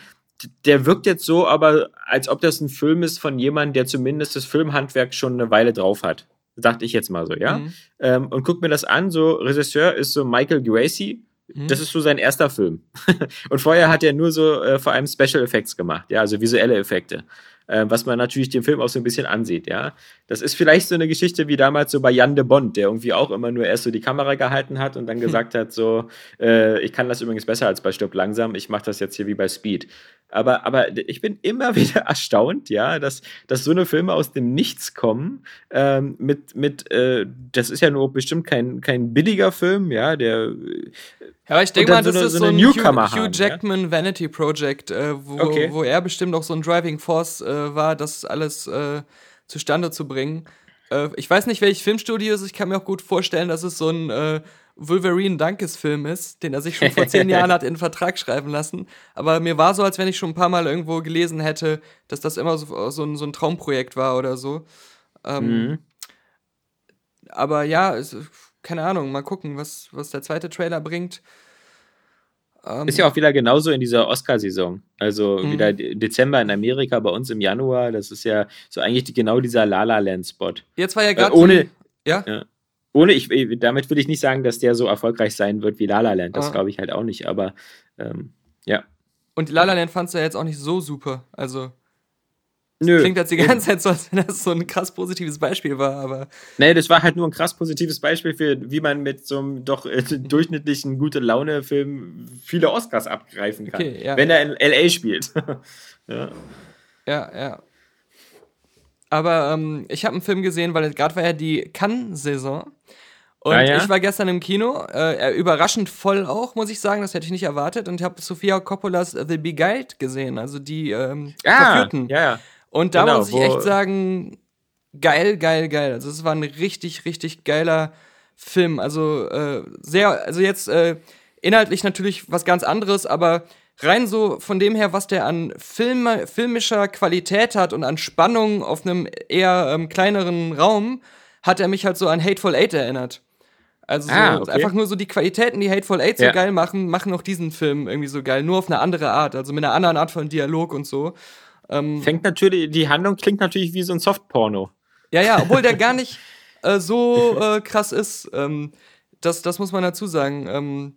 der wirkt jetzt so, aber als ob das ein Film ist von jemandem, der zumindest das Filmhandwerk schon eine Weile drauf hat dachte ich jetzt mal so, ja. Mhm. Ähm, und guck mir das an, so Regisseur ist so Michael Gracie. Mhm. Das ist so sein erster Film. und vorher hat er nur so äh, vor allem Special Effects gemacht, ja, also visuelle Effekte. Äh, was man natürlich dem Film auch so ein bisschen ansieht, ja. Das ist vielleicht so eine Geschichte wie damals so bei Jan de Bond, der irgendwie auch immer nur erst so die Kamera gehalten hat und dann gesagt hat, so, äh, ich kann das übrigens besser als bei Stopp langsam, ich mache das jetzt hier wie bei Speed. Aber, aber ich bin immer wieder erstaunt, ja, dass, dass so eine Filme aus dem Nichts kommen. Ähm, mit, mit äh, das ist ja nur bestimmt kein, kein billiger Film, ja, der. Ja, aber ich denke mal, so das eine, ist so ein Newcomer Hugh, Hugh Jackman ja? Vanity Project, äh, wo, okay. wo er bestimmt auch so ein Driving Force äh, war, das alles äh, zustande zu bringen. Äh, ich weiß nicht, welches Filmstudio ist. Ich kann mir auch gut vorstellen, dass es so ein äh, Wolverine Dankes-Film ist, den er sich schon vor zehn Jahren hat in den Vertrag schreiben lassen. Aber mir war so, als wenn ich schon ein paar Mal irgendwo gelesen hätte, dass das immer so, so, ein, so ein Traumprojekt war oder so. Ähm, mhm. Aber ja, es, keine Ahnung, mal gucken, was, was der zweite Trailer bringt. Ähm, ist ja auch wieder genauso in dieser Oscar-Saison. Also mhm. wieder Dezember in Amerika, bei uns im Januar. Das ist ja so eigentlich genau dieser La La Land-Spot. Jetzt war ja gerade. Äh, ohne. Ja? ja ohne, ich, damit will ich nicht sagen, dass der so erfolgreich sein wird wie La La Land. Das ah. glaube ich halt auch nicht, aber ähm, ja. Und La La Land fandst du ja jetzt auch nicht so super. Also. Nö. Klingt jetzt die ganze Zeit so, als wenn das so ein krass positives Beispiel war, aber. Nee, das war halt nur ein krass positives Beispiel für, wie man mit so einem doch äh, durchschnittlichen gute Laune-Film viele Oscars abgreifen kann. Okay, ja. Wenn er in LA spielt. ja. Ja, ja. Aber ähm, ich habe einen Film gesehen, weil gerade war ja die Cannes-Saison. Und ah, ja? ich war gestern im Kino, äh, überraschend voll auch, muss ich sagen, das hätte ich nicht erwartet. Und ich habe Sofia Coppolas The Beguiled gesehen, also die ähm, ah, Verführten. Ja, ja. Und da genau, muss ich echt sagen, geil, geil, geil. Also es war ein richtig, richtig geiler Film. Also äh, sehr, also jetzt äh, inhaltlich natürlich was ganz anderes, aber rein so von dem her, was der an Film, filmischer Qualität hat und an Spannung auf einem eher ähm, kleineren Raum, hat er mich halt so an Hateful Eight erinnert. Also ah, okay. einfach nur so die Qualitäten, die Hateful Eight so ja. geil machen, machen auch diesen Film irgendwie so geil. Nur auf eine andere Art, also mit einer anderen Art von Dialog und so. Ähm, Fängt natürlich, die Handlung klingt natürlich wie so ein Softporno. Ja, ja, obwohl der gar nicht äh, so äh, krass ist. Ähm, das, das muss man dazu sagen. Ähm,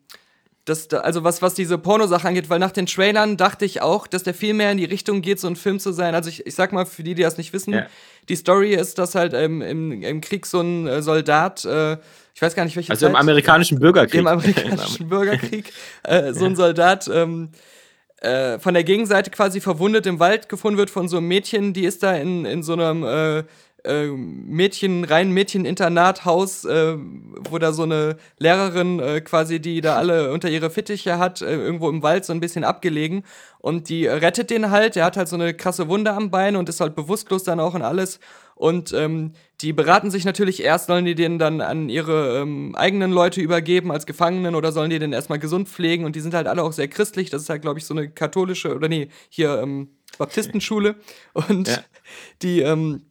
das, also was, was diese Pornosache angeht, weil nach den Trailern dachte ich auch, dass der viel mehr in die Richtung geht, so ein Film zu sein. Also ich, ich sag mal, für die, die das nicht wissen, ja. die Story ist, dass halt ähm, im, im Krieg so ein äh, Soldat, äh, ich weiß gar nicht, welche Also Zeit, im amerikanischen Bürgerkrieg. Im amerikanischen Bürgerkrieg, äh, so ein Soldat, ähm, äh, von der Gegenseite quasi verwundet im Wald gefunden wird von so einem Mädchen, die ist da in, in so einem äh, äh, Mädchen, rein Mädchen-Internathaus, äh, wo da so eine Lehrerin äh, quasi, die da alle unter ihre Fittiche hat, äh, irgendwo im Wald so ein bisschen abgelegen. Und die rettet den halt, der hat halt so eine krasse Wunde am Bein und ist halt bewusstlos dann auch und alles. Und ähm, die beraten sich natürlich erst, sollen die den dann an ihre ähm, eigenen Leute übergeben als Gefangenen oder sollen die den erstmal gesund pflegen? Und die sind halt alle auch sehr christlich. Das ist halt, glaube ich, so eine katholische, oder nee, hier ähm, Baptistenschule. Und ja. die, ähm,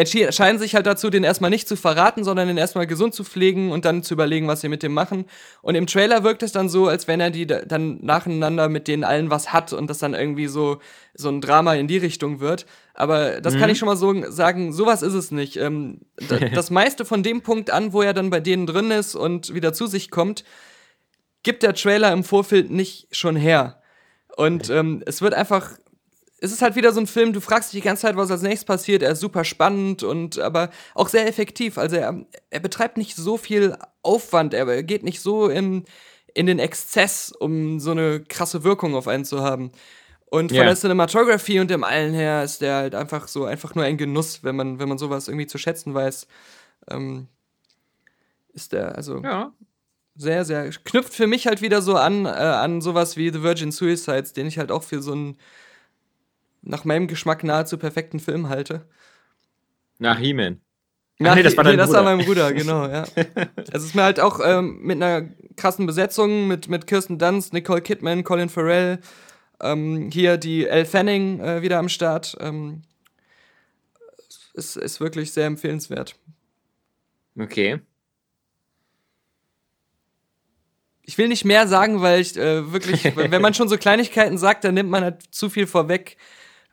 entscheiden sich halt dazu, den erstmal nicht zu verraten, sondern den erstmal gesund zu pflegen und dann zu überlegen, was sie mit dem machen. Und im Trailer wirkt es dann so, als wenn er die dann nacheinander mit denen allen was hat und das dann irgendwie so, so ein Drama in die Richtung wird. Aber das mhm. kann ich schon mal so sagen, sowas ist es nicht. Ähm, das meiste von dem Punkt an, wo er dann bei denen drin ist und wieder zu sich kommt, gibt der Trailer im Vorfeld nicht schon her. Und ähm, es wird einfach es ist halt wieder so ein Film, du fragst dich die ganze Zeit, was als nächstes passiert. Er ist super spannend und aber auch sehr effektiv. Also er, er betreibt nicht so viel Aufwand, er geht nicht so in, in den Exzess, um so eine krasse Wirkung auf einen zu haben. Und von yeah. der Cinematography und dem allen her ist der halt einfach so, einfach nur ein Genuss, wenn man, wenn man sowas irgendwie zu schätzen weiß. Ähm, ist der, also. Ja. Sehr, sehr. Knüpft für mich halt wieder so an, äh, an sowas wie The Virgin Suicides, den ich halt auch für so ein nach meinem Geschmack nahezu perfekten Film halte. Nach He-Man. Nee, das war, nee, das war mein Bruder, genau, ja. Es ist mir halt auch ähm, mit einer krassen Besetzung, mit, mit Kirsten Dunst, Nicole Kidman, Colin Farrell, ähm, hier die Elle Fanning äh, wieder am Start. Ähm, ist, ist wirklich sehr empfehlenswert. Okay. Ich will nicht mehr sagen, weil ich äh, wirklich, wenn man schon so Kleinigkeiten sagt, dann nimmt man halt zu viel vorweg.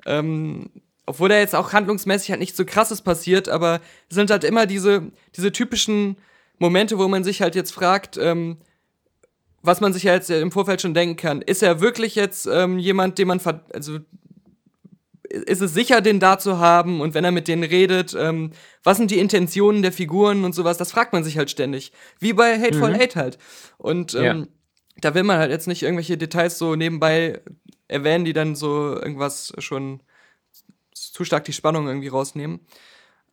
Ähm, obwohl da jetzt auch handlungsmäßig halt nichts so krasses passiert, aber es sind halt immer diese, diese typischen Momente, wo man sich halt jetzt fragt, ähm, was man sich ja jetzt im Vorfeld schon denken kann. Ist er wirklich jetzt ähm, jemand, den man, also ist es sicher, den da zu haben? Und wenn er mit denen redet, ähm, was sind die Intentionen der Figuren und sowas? Das fragt man sich halt ständig. Wie bei Hateful mhm. Eight halt. Und ähm, ja. da will man halt jetzt nicht irgendwelche Details so nebenbei erwähnen, die dann so irgendwas schon zu stark die Spannung irgendwie rausnehmen.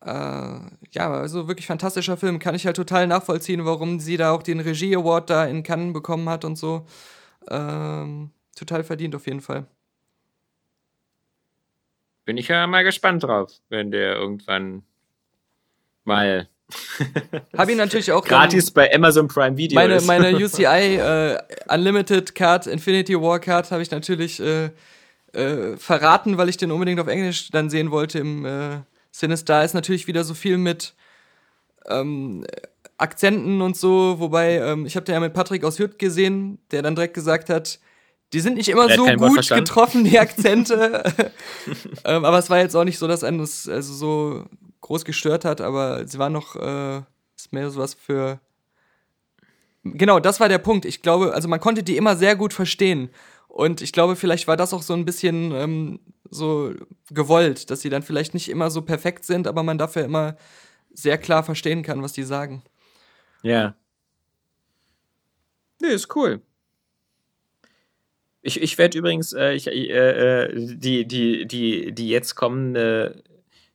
Äh, ja, also wirklich fantastischer Film. Kann ich halt total nachvollziehen, warum sie da auch den Regie-Award da in Cannes bekommen hat und so. Ähm, total verdient auf jeden Fall. Bin ich ja mal gespannt drauf, wenn der irgendwann mal. Habe ihn natürlich auch gratis bei Amazon Prime Video. Meine, meine UCI äh, Unlimited Card, Infinity War Card, habe ich natürlich äh, äh, verraten, weil ich den unbedingt auf Englisch dann sehen wollte im äh, Sinister. Ist natürlich wieder so viel mit ähm, Akzenten und so, wobei ähm, ich habe den ja mit Patrick aus Hürth gesehen, der dann direkt gesagt hat, die sind nicht immer so gut getroffen, die Akzente. ähm, aber es war jetzt auch nicht so, dass einen das also so groß gestört hat, aber sie waren noch, äh, ist mehr so was für. Genau, das war der Punkt. Ich glaube, also man konnte die immer sehr gut verstehen. Und ich glaube, vielleicht war das auch so ein bisschen ähm, so gewollt, dass sie dann vielleicht nicht immer so perfekt sind, aber man dafür immer sehr klar verstehen kann, was die sagen. Ja. Nee, ist cool. Ich, ich werde übrigens äh, ich, äh, äh, die, die, die, die jetzt kommende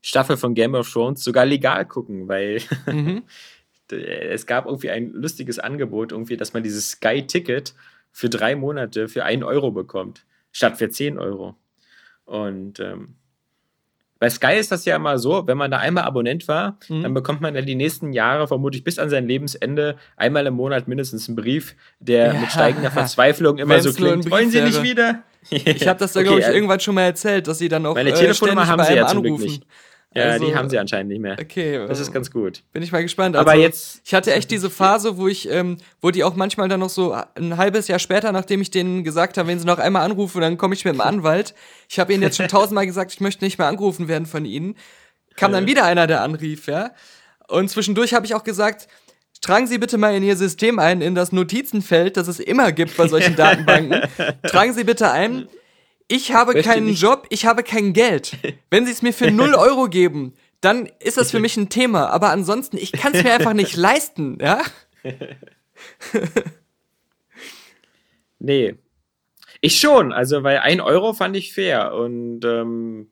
Staffel von Game of Thrones sogar legal gucken, weil mhm. es gab irgendwie ein lustiges Angebot, irgendwie, dass man dieses Sky-Ticket für drei Monate für einen Euro bekommt, statt für zehn Euro. Und ähm, bei Sky ist das ja immer so, wenn man da einmal Abonnent war, mhm. dann bekommt man ja die nächsten Jahre, vermutlich bis an sein Lebensende, einmal im Monat mindestens einen Brief, der ja. mit steigender Verzweiflung immer Wenn's so klingt. Wollen Sie nicht wieder? ich habe das da, okay, glaube ich, irgendwann schon mal erzählt, dass sie dann auch Meine äh, Telefonnummer haben sie ja zum Glück nicht. Ja, also, die haben sie anscheinend nicht mehr. Okay. Das ist ganz gut. Bin ich mal gespannt. Also, Aber jetzt. Ich hatte echt diese Phase, wo ich, ähm, wo die auch manchmal dann noch so ein halbes Jahr später, nachdem ich denen gesagt habe, wenn sie noch einmal anrufen, dann komme ich mit dem Anwalt. Ich habe ihnen jetzt schon tausendmal gesagt, ich möchte nicht mehr angerufen werden von ihnen. Kam dann wieder einer, der anrief, ja. Und zwischendurch habe ich auch gesagt, Tragen Sie bitte mal in Ihr System ein, in das Notizenfeld, das es immer gibt bei solchen Datenbanken. Tragen Sie bitte ein, ich habe Möchte keinen nicht. Job, ich habe kein Geld. Wenn sie es mir für 0 Euro geben, dann ist das für mich ein Thema. Aber ansonsten, ich kann es mir einfach nicht leisten, ja? nee. Ich schon, also weil ein Euro fand ich fair und ähm,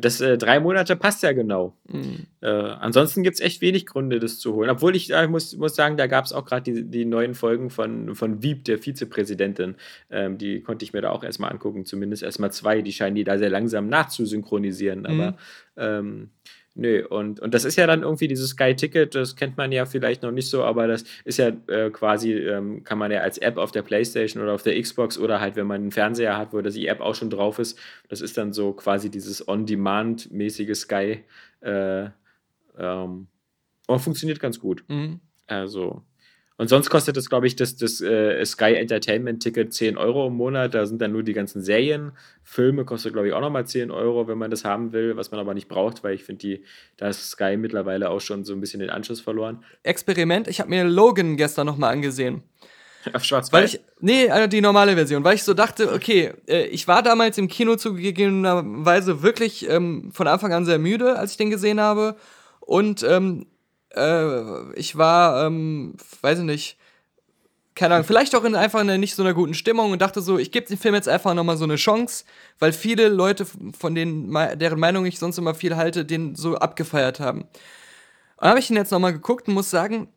das äh, drei Monate passt ja genau. Mhm. Äh, ansonsten gibt es echt wenig Gründe, das zu holen. Obwohl ich, äh, muss, muss sagen, da gab es auch gerade die, die neuen Folgen von, von Wieb, der Vizepräsidentin. Ähm, die konnte ich mir da auch erstmal angucken, zumindest erstmal zwei. Die scheinen die da sehr langsam nachzusynchronisieren. Mhm. Aber ähm, Nö, und, und das ist ja dann irgendwie dieses Sky-Ticket, das kennt man ja vielleicht noch nicht so, aber das ist ja äh, quasi, ähm, kann man ja als App auf der Playstation oder auf der Xbox oder halt, wenn man einen Fernseher hat, wo das die App auch schon drauf ist, das ist dann so quasi dieses On-Demand-mäßige Sky. Äh, ähm, und funktioniert ganz gut. Mhm. Also, und sonst kostet das, glaube ich, das, das äh, Sky Entertainment Ticket 10 Euro im Monat. Da sind dann nur die ganzen Serien. Filme kostet, glaube ich, auch nochmal 10 Euro, wenn man das haben will, was man aber nicht braucht, weil ich finde, da ist Sky mittlerweile auch schon so ein bisschen den Anschluss verloren. Experiment, ich habe mir Logan gestern nochmal angesehen. Auf Schwarz-Weiß? Nee, äh, die normale Version, weil ich so dachte, okay, äh, ich war damals im Kino zugegebenerweise wirklich ähm, von Anfang an sehr müde, als ich den gesehen habe. Und ähm, äh, ich war, ähm, weiß ich nicht, keine Ahnung, vielleicht auch in einfach einer nicht so einer guten Stimmung und dachte so, ich gebe dem Film jetzt einfach nochmal so eine Chance, weil viele Leute, von denen, deren Meinung ich sonst immer viel halte, den so abgefeiert haben. Und dann habe ich ihn jetzt nochmal geguckt und muss sagen,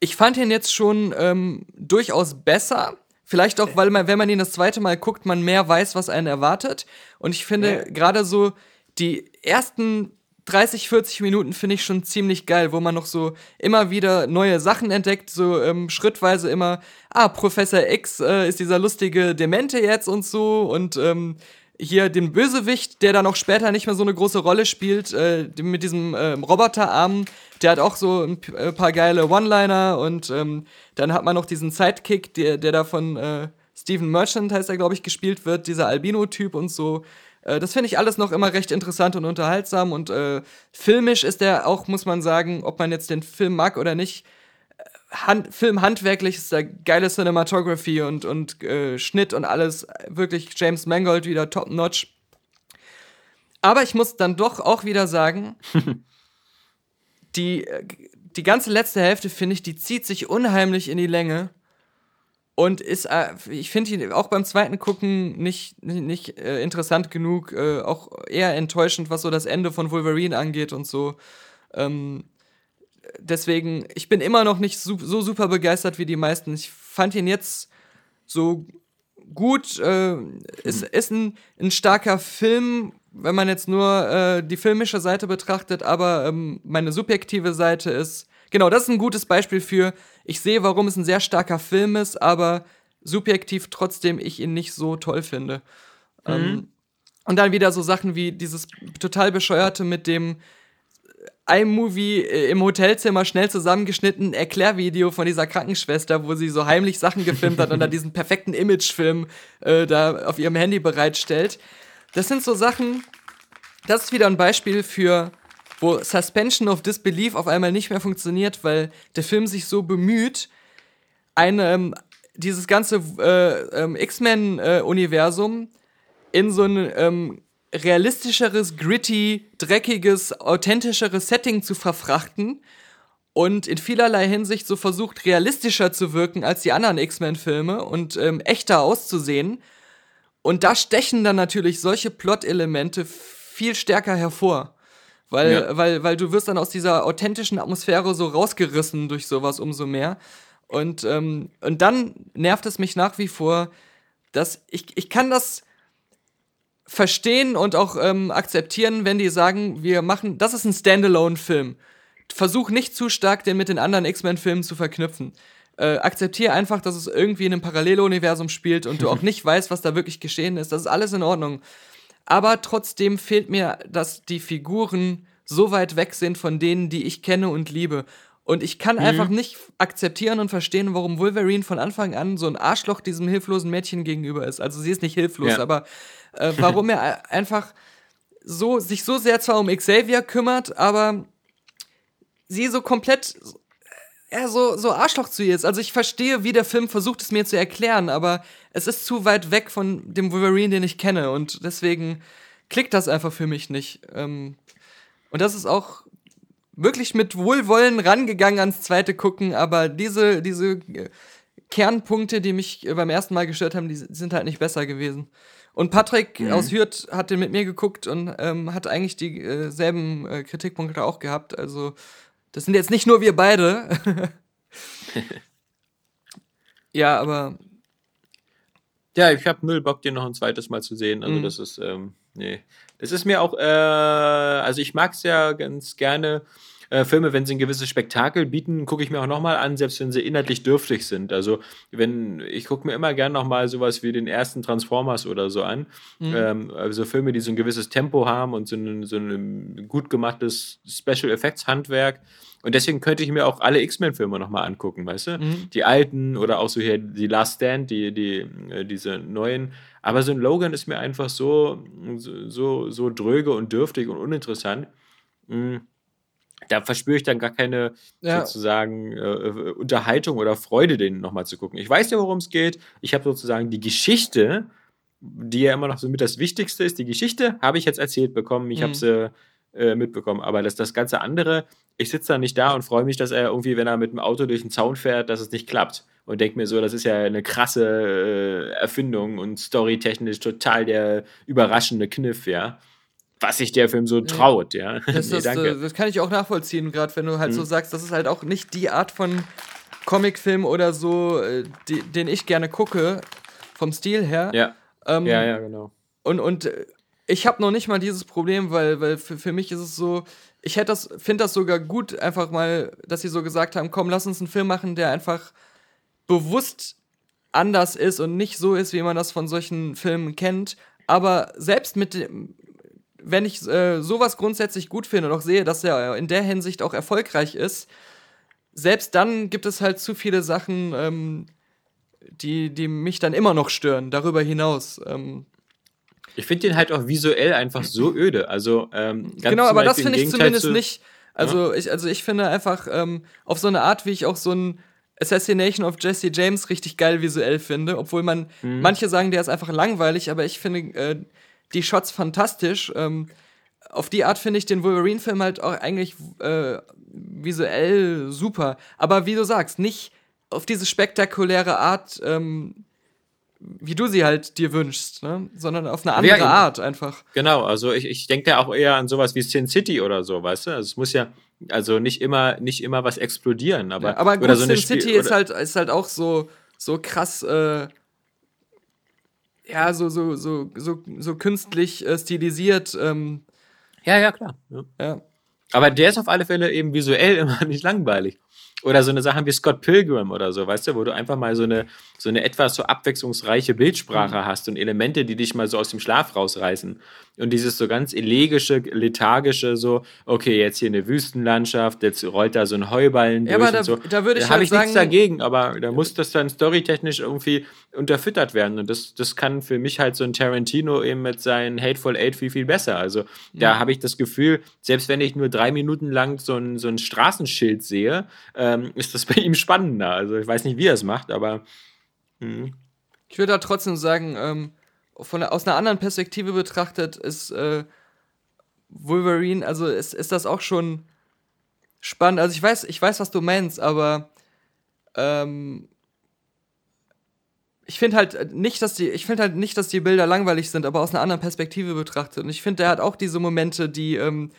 ich fand ihn jetzt schon ähm, durchaus besser. Vielleicht auch, weil man, wenn man ihn das zweite Mal guckt, man mehr weiß, was einen erwartet. Und ich finde ja. gerade so die ersten 30, 40 Minuten finde ich schon ziemlich geil, wo man noch so immer wieder neue Sachen entdeckt, so ähm, schrittweise immer, ah, Professor X äh, ist dieser lustige Demente jetzt und so und ähm, hier den Bösewicht, der dann auch später nicht mehr so eine große Rolle spielt, äh, mit diesem äh, Roboterarm, der hat auch so ein äh, paar geile One-Liner und ähm, dann hat man noch diesen Sidekick, der, der da von äh, Stephen Merchant heißt er, glaube ich, gespielt wird, dieser Albino-Typ und so. Äh, das finde ich alles noch immer recht interessant und unterhaltsam und äh, filmisch ist der auch, muss man sagen, ob man jetzt den Film mag oder nicht, äh, Hand, Film handwerklich ist da geile Cinematography und, und äh, Schnitt und alles. Wirklich James Mangold wieder top notch. Aber ich muss dann doch auch wieder sagen, die, äh, die ganze letzte Hälfte, finde ich, die zieht sich unheimlich in die Länge. Und ist, äh, ich finde ihn auch beim zweiten Gucken nicht, nicht, nicht äh, interessant genug, äh, auch eher enttäuschend, was so das Ende von Wolverine angeht und so. Ähm, deswegen, ich bin immer noch nicht so, so, super begeistert wie die meisten. Ich fand ihn jetzt so gut, äh, ist, ist ein, ein starker Film, wenn man jetzt nur äh, die filmische Seite betrachtet, aber ähm, meine subjektive Seite ist, genau, das ist ein gutes Beispiel für, ich sehe, warum es ein sehr starker Film ist, aber subjektiv trotzdem ich ihn nicht so toll finde. Mhm. Ähm, und dann wieder so Sachen wie dieses total bescheuerte mit dem iMovie äh, im Hotelzimmer schnell zusammengeschnitten Erklärvideo von dieser Krankenschwester, wo sie so heimlich Sachen gefilmt hat und dann diesen perfekten Imagefilm äh, da auf ihrem Handy bereitstellt. Das sind so Sachen, das ist wieder ein Beispiel für, wo Suspension of Disbelief auf einmal nicht mehr funktioniert, weil der Film sich so bemüht, eine, ähm, dieses ganze äh, ähm, X-Men-Universum äh, in so ein ähm, realistischeres, gritty, dreckiges, authentischeres Setting zu verfrachten und in vielerlei Hinsicht so versucht, realistischer zu wirken als die anderen X-Men-Filme und ähm, echter auszusehen. Und da stechen dann natürlich solche Plot-Elemente viel stärker hervor. Weil, ja. weil, weil du wirst dann aus dieser authentischen Atmosphäre so rausgerissen durch sowas umso mehr. Und, ähm, und dann nervt es mich nach wie vor, dass ich, ich kann das verstehen und auch ähm, akzeptieren, wenn die sagen, wir machen, das ist ein Standalone-Film. Versuch nicht zu stark den mit den anderen X-Men-Filmen zu verknüpfen. Äh, akzeptiere einfach, dass es irgendwie in einem Paralleluniversum spielt und du auch nicht weißt, was da wirklich geschehen ist. Das ist alles in Ordnung. Aber trotzdem fehlt mir, dass die Figuren so weit weg sind von denen, die ich kenne und liebe. Und ich kann mhm. einfach nicht akzeptieren und verstehen, warum Wolverine von Anfang an so ein Arschloch diesem hilflosen Mädchen gegenüber ist. Also sie ist nicht hilflos, ja. aber äh, warum er einfach so, sich so sehr zwar um Xavier kümmert, aber sie so komplett ja, so, so Arschloch zu ihr ist. Also ich verstehe, wie der Film versucht es mir zu erklären, aber es ist zu weit weg von dem Wolverine, den ich kenne. Und deswegen klickt das einfach für mich nicht. Ähm, und das ist auch wirklich mit Wohlwollen rangegangen ans zweite Gucken, aber diese, diese Kernpunkte, die mich beim ersten Mal gestört haben, die sind halt nicht besser gewesen. Und Patrick mhm. aus Hürth hat den mit mir geguckt und ähm, hat eigentlich dieselben äh, äh, Kritikpunkte auch gehabt. Also, das sind jetzt nicht nur wir beide. ja, aber. Ja, ich habe null Bock, den noch ein zweites Mal zu sehen. Also, mhm. das ist, ähm, nee. Das ist mir auch, äh, also ich mag es ja ganz gerne äh, Filme, wenn sie ein gewisses Spektakel bieten, gucke ich mir auch nochmal an, selbst wenn sie inhaltlich dürftig sind. Also wenn, ich gucke mir immer gern nochmal sowas wie den ersten Transformers oder so an. Mhm. Ähm, also Filme, die so ein gewisses Tempo haben und so ein, so ein gut gemachtes Special Effects Handwerk. Und deswegen könnte ich mir auch alle X-Men-Filme nochmal angucken, weißt du? Mhm. Die alten oder auch so hier die Last Stand, die, die, äh, diese neuen. Aber so ein Logan ist mir einfach so, so, so dröge und dürftig und uninteressant. Mhm da verspüre ich dann gar keine ja. sozusagen äh, Unterhaltung oder Freude, den nochmal zu gucken. Ich weiß ja, worum es geht. Ich habe sozusagen die Geschichte, die ja immer noch so mit das Wichtigste ist. Die Geschichte habe ich jetzt erzählt bekommen. Ich mhm. habe sie äh, mitbekommen. Aber das, das ganze andere, ich sitze da nicht da und freue mich, dass er irgendwie, wenn er mit dem Auto durch den Zaun fährt, dass es nicht klappt. Und denke mir so, das ist ja eine krasse äh, Erfindung und storytechnisch total der überraschende Kniff, ja was sich der Film so traut, ja. Das, nee, das, äh, das kann ich auch nachvollziehen, gerade wenn du halt mhm. so sagst, das ist halt auch nicht die Art von Comicfilm oder so, äh, die, den ich gerne gucke, vom Stil her. Ja. Ähm, ja, ja, genau. Und, und äh, ich habe noch nicht mal dieses Problem, weil, weil für, für mich ist es so, ich hätte das, finde das sogar gut, einfach mal, dass sie so gesagt haben, komm, lass uns einen Film machen, der einfach bewusst anders ist und nicht so ist, wie man das von solchen Filmen kennt. Aber selbst mit dem, wenn ich äh, sowas grundsätzlich gut finde und auch sehe, dass er in der Hinsicht auch erfolgreich ist, selbst dann gibt es halt zu viele Sachen, ähm, die, die mich dann immer noch stören, darüber hinaus. Ähm, ich finde den halt auch visuell einfach so öde. Also, ähm, genau, aber das finde ich zumindest nicht. Also, ja. ich, also ich finde einfach ähm, auf so eine Art, wie ich auch so ein Assassination of Jesse James richtig geil visuell finde, obwohl man, mhm. manche sagen, der ist einfach langweilig, aber ich finde, äh, die Shots fantastisch. Ähm, auf die Art finde ich den Wolverine-Film halt auch eigentlich äh, visuell super. Aber wie du sagst, nicht auf diese spektakuläre Art, ähm, wie du sie halt dir wünschst, ne? sondern auf eine andere ja, Art einfach. Genau, also ich, ich denke da auch eher an sowas wie Sin City oder so, weißt du? Also es muss ja, also nicht immer, nicht immer was explodieren, aber, ja, aber gut, oder so Sin City ist halt, ist halt auch so, so krass, äh, ja, so, so, so, so, so künstlich äh, stilisiert. Ähm, ja, ja, klar. Ja. ja. Aber der ist auf alle Fälle eben visuell immer nicht langweilig. Oder so eine Sache wie Scott Pilgrim oder so, weißt du, wo du einfach mal so eine, so eine etwas so abwechslungsreiche Bildsprache mhm. hast und Elemente, die dich mal so aus dem Schlaf rausreißen. Und dieses so ganz elegische, lethargische, so, okay, jetzt hier eine Wüstenlandschaft, jetzt rollt da so ein Heuballen ja, durch aber da, so. Da würde ich da halt habe ich sagen, nichts dagegen, aber da muss das dann storytechnisch irgendwie unterfüttert werden. Und das, das kann für mich halt so ein Tarantino eben mit seinen Hateful Eight viel, viel besser. Also da mhm. habe ich das Gefühl, selbst wenn ich nur drei Minuten lang so ein, so ein Straßenschild sehe, ähm, ist das bei ihm spannender. Also ich weiß nicht, wie er es macht, aber. Mh. Ich würde da trotzdem sagen, ähm, von, aus einer anderen Perspektive betrachtet ist äh, Wolverine, also ist, ist das auch schon spannend. Also ich weiß, ich weiß, was du meinst, aber ähm, ich finde halt nicht, dass die, ich finde halt nicht, dass die Bilder langweilig sind, aber aus einer anderen Perspektive betrachtet. Und ich finde, der hat auch diese Momente, die, ähm,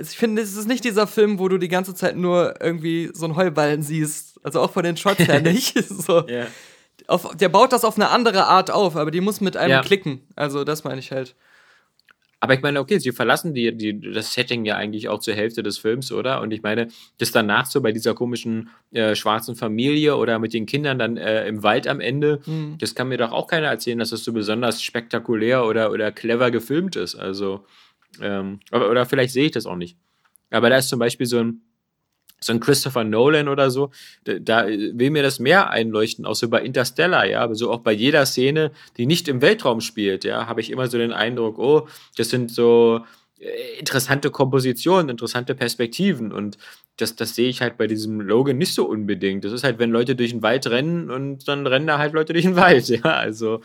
ich finde, es ist nicht dieser Film, wo du die ganze Zeit nur irgendwie so einen Heuballen siehst. Also auch von den Shots her nicht. so. Yeah auf, der baut das auf eine andere Art auf, aber die muss mit einem ja. klicken. Also das meine ich halt. Aber ich meine, okay, sie verlassen die, die, das Setting ja eigentlich auch zur Hälfte des Films, oder? Und ich meine, das danach so bei dieser komischen äh, schwarzen Familie oder mit den Kindern dann äh, im Wald am Ende, mhm. das kann mir doch auch keiner erzählen, dass das so besonders spektakulär oder, oder clever gefilmt ist. Also, ähm, oder, vielleicht sehe ich das auch nicht. Aber da ist zum Beispiel so ein, so ein Christopher Nolan oder so, da, will mir das mehr einleuchten, auch so bei Interstellar, ja, aber so auch bei jeder Szene, die nicht im Weltraum spielt, ja, habe ich immer so den Eindruck, oh, das sind so interessante Kompositionen, interessante Perspektiven und das, das sehe ich halt bei diesem Logan nicht so unbedingt. Das ist halt, wenn Leute durch den Wald rennen und dann rennen da halt Leute durch den Wald, ja, also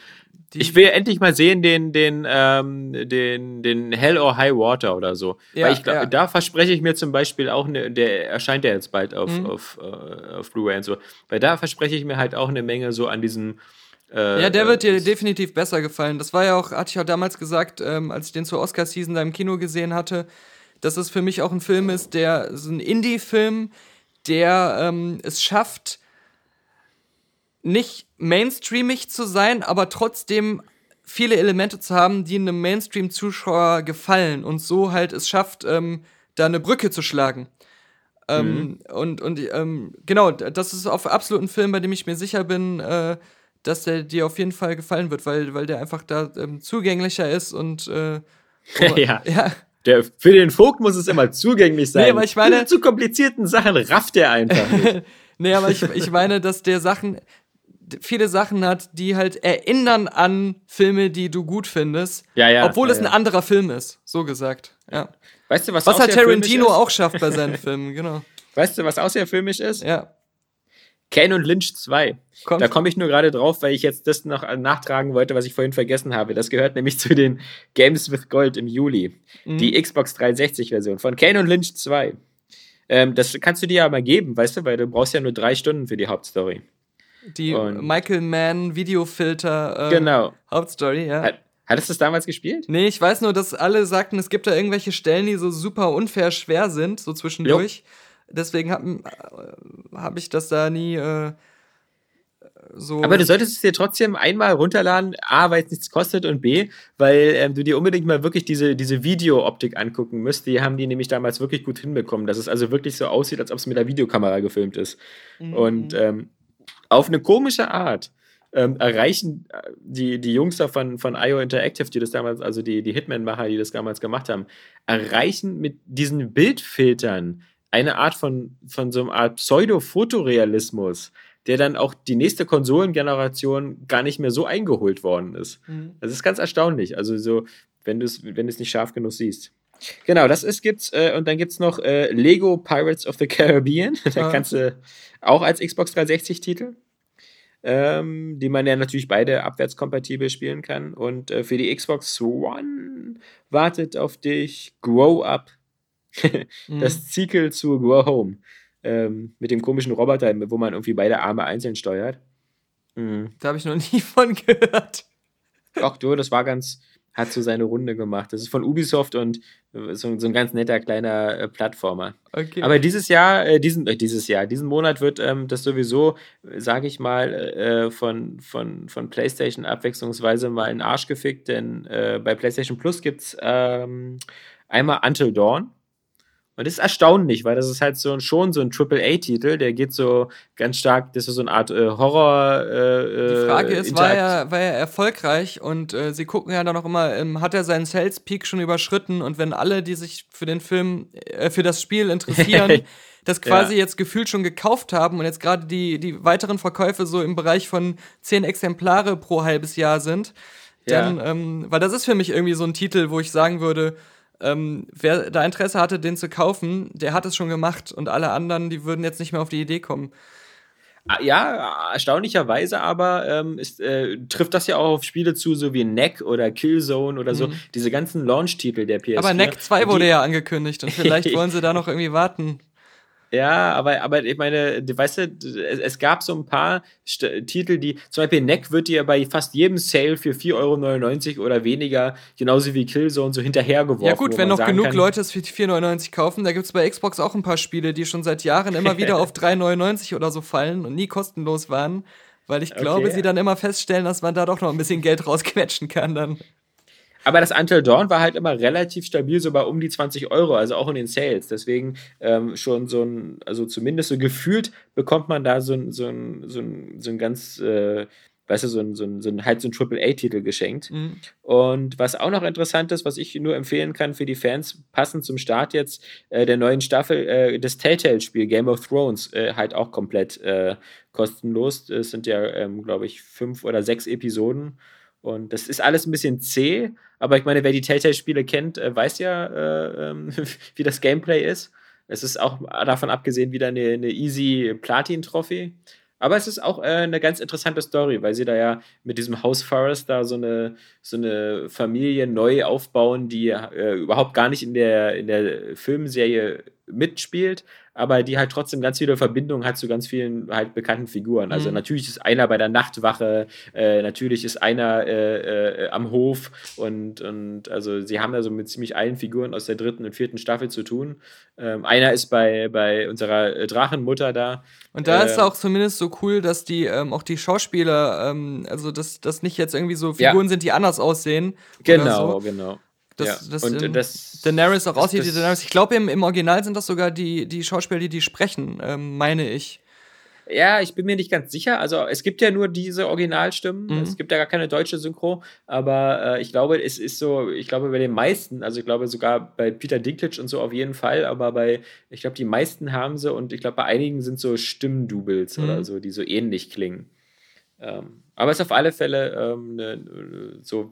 die ich will endlich mal sehen den, den, ähm, den, den Hell or High Water oder so. Ja, Weil ich glaube, ja. da verspreche ich mir zum Beispiel auch, eine, der erscheint ja jetzt bald auf, mhm. auf, äh, auf Blu-ray und so. Weil da verspreche ich mir halt auch eine Menge so an diesem. Äh, ja, der wird dir definitiv besser gefallen. Das war ja auch, hatte ich auch damals gesagt, ähm, als ich den zur Oscar-Season da im Kino gesehen hatte, dass es für mich auch ein Film ist, der so ein Indie-Film, der ähm, es schafft, nicht mainstreamig zu sein, aber trotzdem viele Elemente zu haben, die einem Mainstream-Zuschauer gefallen und so halt es schafft, ähm, da eine Brücke zu schlagen. Ähm, mhm. Und, und ähm, genau, das ist auf absolut ein Film, bei dem ich mir sicher bin, äh, dass der dir auf jeden Fall gefallen wird, weil, weil der einfach da ähm, zugänglicher ist und äh, oh, ja. ja. Der, für den Vogt muss es immer zugänglich sein. Nee, aber ich meine, zu komplizierten Sachen rafft er einfach nicht. nee, aber ich, ich meine, dass der Sachen, viele Sachen hat, die halt erinnern an Filme, die du gut findest. Ja, ja. Obwohl ja, es ein anderer Film ist, so gesagt. Ja. Weißt du, was Was halt Tarantino auch schafft bei seinen Filmen, genau. Weißt du, was außerfilmisch ist? Ja. Kane und Lynch 2. Kommt. Da komme ich nur gerade drauf, weil ich jetzt das noch nachtragen wollte, was ich vorhin vergessen habe. Das gehört nämlich zu den Games with Gold im Juli. Mhm. Die Xbox 360-Version von Kane und Lynch 2. Ähm, das kannst du dir ja mal geben, weißt du, weil du brauchst ja nur drei Stunden für die Hauptstory. Die und Michael Mann Videofilter äh, genau. Hauptstory, ja. Hat, hattest du das damals gespielt? Nee, ich weiß nur, dass alle sagten, es gibt da irgendwelche Stellen, die so super unfair schwer sind, so zwischendurch. Jo. Deswegen habe äh, hab ich das da nie äh, so. Aber du solltest es dir trotzdem einmal runterladen, A, weil es nichts kostet und B, weil ähm, du dir unbedingt mal wirklich diese, diese Video-Optik angucken musst. Die haben die nämlich damals wirklich gut hinbekommen, dass es also wirklich so aussieht, als ob es mit der Videokamera gefilmt ist. Mhm. Und ähm, auf eine komische Art ähm, erreichen äh, die, die Jungs da von, von IO Interactive, die das damals, also die, die Hitman-Macher, die das damals gemacht haben, erreichen mit diesen Bildfiltern eine Art von, von so einer Art Pseudo-Fotorealismus, der dann auch die nächste Konsolengeneration gar nicht mehr so eingeholt worden ist. Mhm. Das ist ganz erstaunlich. Also so, wenn du es wenn nicht scharf genug siehst. Genau, das ist gibt's äh, und dann gibt's noch äh, Lego Pirates of the Caribbean. da kannst du auch als Xbox 360 Titel. ähm, die man ja natürlich beide abwärtskompatibel spielen kann. Und äh, für die Xbox One wartet auf dich Grow Up, das mhm. Sequel zu Grow Home. Ähm, mit dem komischen Roboter, wo man irgendwie beide Arme einzeln steuert. Mhm. Da habe ich noch nie von gehört. Ach du, das war ganz, hat so seine Runde gemacht. Das ist von Ubisoft und so, so ein ganz netter kleiner äh, Plattformer. Okay. Aber dieses Jahr, äh, diesen, äh, dieses Jahr, diesen Monat wird ähm, das sowieso, sage ich mal, äh, von, von, von PlayStation abwechslungsweise mal in den Arsch gefickt, denn äh, bei PlayStation Plus gibt es ähm, einmal Until Dawn. Und das ist erstaunlich, weil das ist halt so schon so ein Triple-A-Titel, der geht so ganz stark, das ist so eine Art äh, Horror. Äh, Die Frage ist, war er, war er erfolgreich und äh, sie gucken ja dann auch immer, ähm, hat er seinen Sales Peak schon überschritten und wenn alle, die sich für den Film, äh, für das Spiel interessieren, das quasi ja. jetzt gefühlt schon gekauft haben und jetzt gerade die, die weiteren Verkäufe so im Bereich von zehn Exemplare pro halbes Jahr sind, dann, ja. ähm, weil das ist für mich irgendwie so ein Titel, wo ich sagen würde, ähm, wer da Interesse hatte, den zu kaufen, der hat es schon gemacht und alle anderen, die würden jetzt nicht mehr auf die Idee kommen. Ah, ja, erstaunlicherweise aber ähm, ist, äh, trifft das ja auch auf Spiele zu, so wie Neck oder Killzone oder so, mhm. diese ganzen Launch-Titel der PS4. Aber Neck 2 wurde ja angekündigt und vielleicht wollen sie da noch irgendwie warten. Ja, aber, aber ich meine, weißt du, es, es gab so ein paar St Titel, die, zum Beispiel Neck wird dir bei fast jedem Sale für 4,99 Euro oder weniger, genauso wie Killzone, so hinterhergeworfen. Ja gut, wenn noch genug kann, Leute es für 4,99 kaufen, da gibt es bei Xbox auch ein paar Spiele, die schon seit Jahren immer wieder auf 3,99 oder so fallen und nie kostenlos waren, weil ich glaube, okay. sie dann immer feststellen, dass man da doch noch ein bisschen Geld rausquetschen kann dann. Aber das Until Dawn war halt immer relativ stabil, so bei um die 20 Euro, also auch in den Sales. Deswegen ähm, schon so ein, also zumindest so gefühlt bekommt man da so ein, so ein, so ein, so ein ganz, äh, weißt du, so ein, so ein, so ein halt so ein Triple-A-Titel geschenkt. Mhm. Und was auch noch interessant ist, was ich nur empfehlen kann für die Fans, passend zum Start jetzt äh, der neuen Staffel, äh, das Telltale-Spiel Game of Thrones, äh, halt auch komplett äh, kostenlos. Es sind ja, ähm, glaube ich, fünf oder sechs Episoden. Und das ist alles ein bisschen zäh, aber ich meine, wer die Telltale-Spiele kennt, äh, weiß ja, äh, ähm, wie das Gameplay ist. Es ist auch davon abgesehen wieder eine, eine easy Platin-Trophy. Aber es ist auch äh, eine ganz interessante Story, weil sie da ja mit diesem House Forest da so eine, so eine Familie neu aufbauen, die äh, überhaupt gar nicht in der, in der Filmserie mitspielt, aber die halt trotzdem ganz viele Verbindungen hat zu ganz vielen halt bekannten Figuren. Also mhm. natürlich ist einer bei der Nachtwache, äh, natürlich ist einer äh, äh, am Hof und, und also sie haben da so mit ziemlich allen Figuren aus der dritten und vierten Staffel zu tun. Ähm, einer ist bei, bei unserer Drachenmutter da. Und da ist ähm, auch zumindest so cool, dass die ähm, auch die Schauspieler, ähm, also dass das nicht jetzt irgendwie so Figuren ja. sind, die anders aussehen. Genau, so. genau. Das, ja. das, und das, Daenerys auch aussieht wie Daenerys. Ich glaube, im, im Original sind das sogar die, die Schauspieler, die die sprechen, ähm, meine ich. Ja, ich bin mir nicht ganz sicher. Also es gibt ja nur diese Originalstimmen. Mhm. Es gibt ja gar keine deutsche Synchro. Aber äh, ich glaube, es ist so, ich glaube bei den meisten, also ich glaube sogar bei Peter Dinklage und so auf jeden Fall, aber bei, ich glaube, die meisten haben sie und ich glaube bei einigen sind so Stimmdoubles mhm. oder so, die so ähnlich klingen. Ähm, aber es ist auf alle Fälle ähm, ne, so,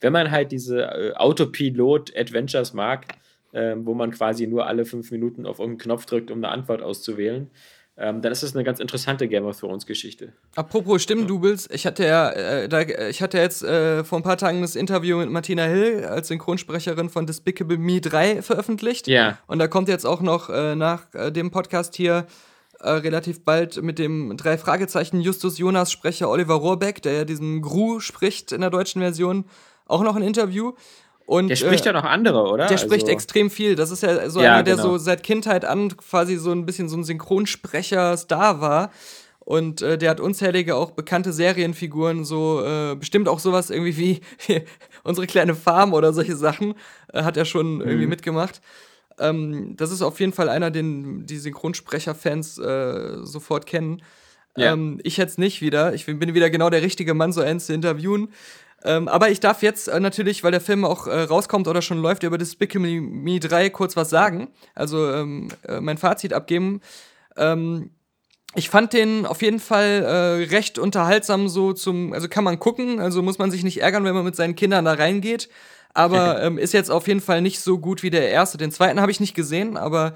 wenn man halt diese äh, Autopilot-Adventures mag, äh, wo man quasi nur alle fünf Minuten auf irgendeinen Knopf drückt, um eine Antwort auszuwählen, ähm, dann ist das eine ganz interessante Game of Thrones Geschichte. Apropos Stimmdoubles, ich hatte ja, äh, da, ich hatte jetzt äh, vor ein paar Tagen das Interview mit Martina Hill als Synchronsprecherin von Despicable Me 3 veröffentlicht. Ja. Und da kommt jetzt auch noch äh, nach äh, dem Podcast hier äh, relativ bald mit dem drei Fragezeichen Justus Jonas Sprecher Oliver Rohrbeck, der ja diesen Gru spricht in der deutschen Version, auch noch ein Interview. Und, der spricht äh, ja noch andere, oder? Der spricht also, extrem viel. Das ist ja so ja, einer, der genau. so seit Kindheit an quasi so ein bisschen so ein Synchronsprecher-Star war. Und äh, der hat unzählige auch bekannte Serienfiguren, so äh, bestimmt auch sowas irgendwie wie unsere kleine Farm oder solche Sachen, äh, hat er schon mhm. irgendwie mitgemacht. Ähm, das ist auf jeden Fall einer, den die Synchronsprecher-Fans äh, sofort kennen. Ja. Ähm, ich jetzt nicht wieder. Ich bin wieder genau der richtige Mann, so einen zu interviewen. Ähm, aber ich darf jetzt äh, natürlich, weil der Film auch äh, rauskommt oder schon läuft, über Despicable Me 3 kurz was sagen. Also ähm, äh, mein Fazit abgeben. Ähm, ich fand den auf jeden Fall äh, recht unterhaltsam so zum, also kann man gucken, also muss man sich nicht ärgern, wenn man mit seinen Kindern da reingeht aber ähm, ist jetzt auf jeden Fall nicht so gut wie der erste. Den zweiten habe ich nicht gesehen, aber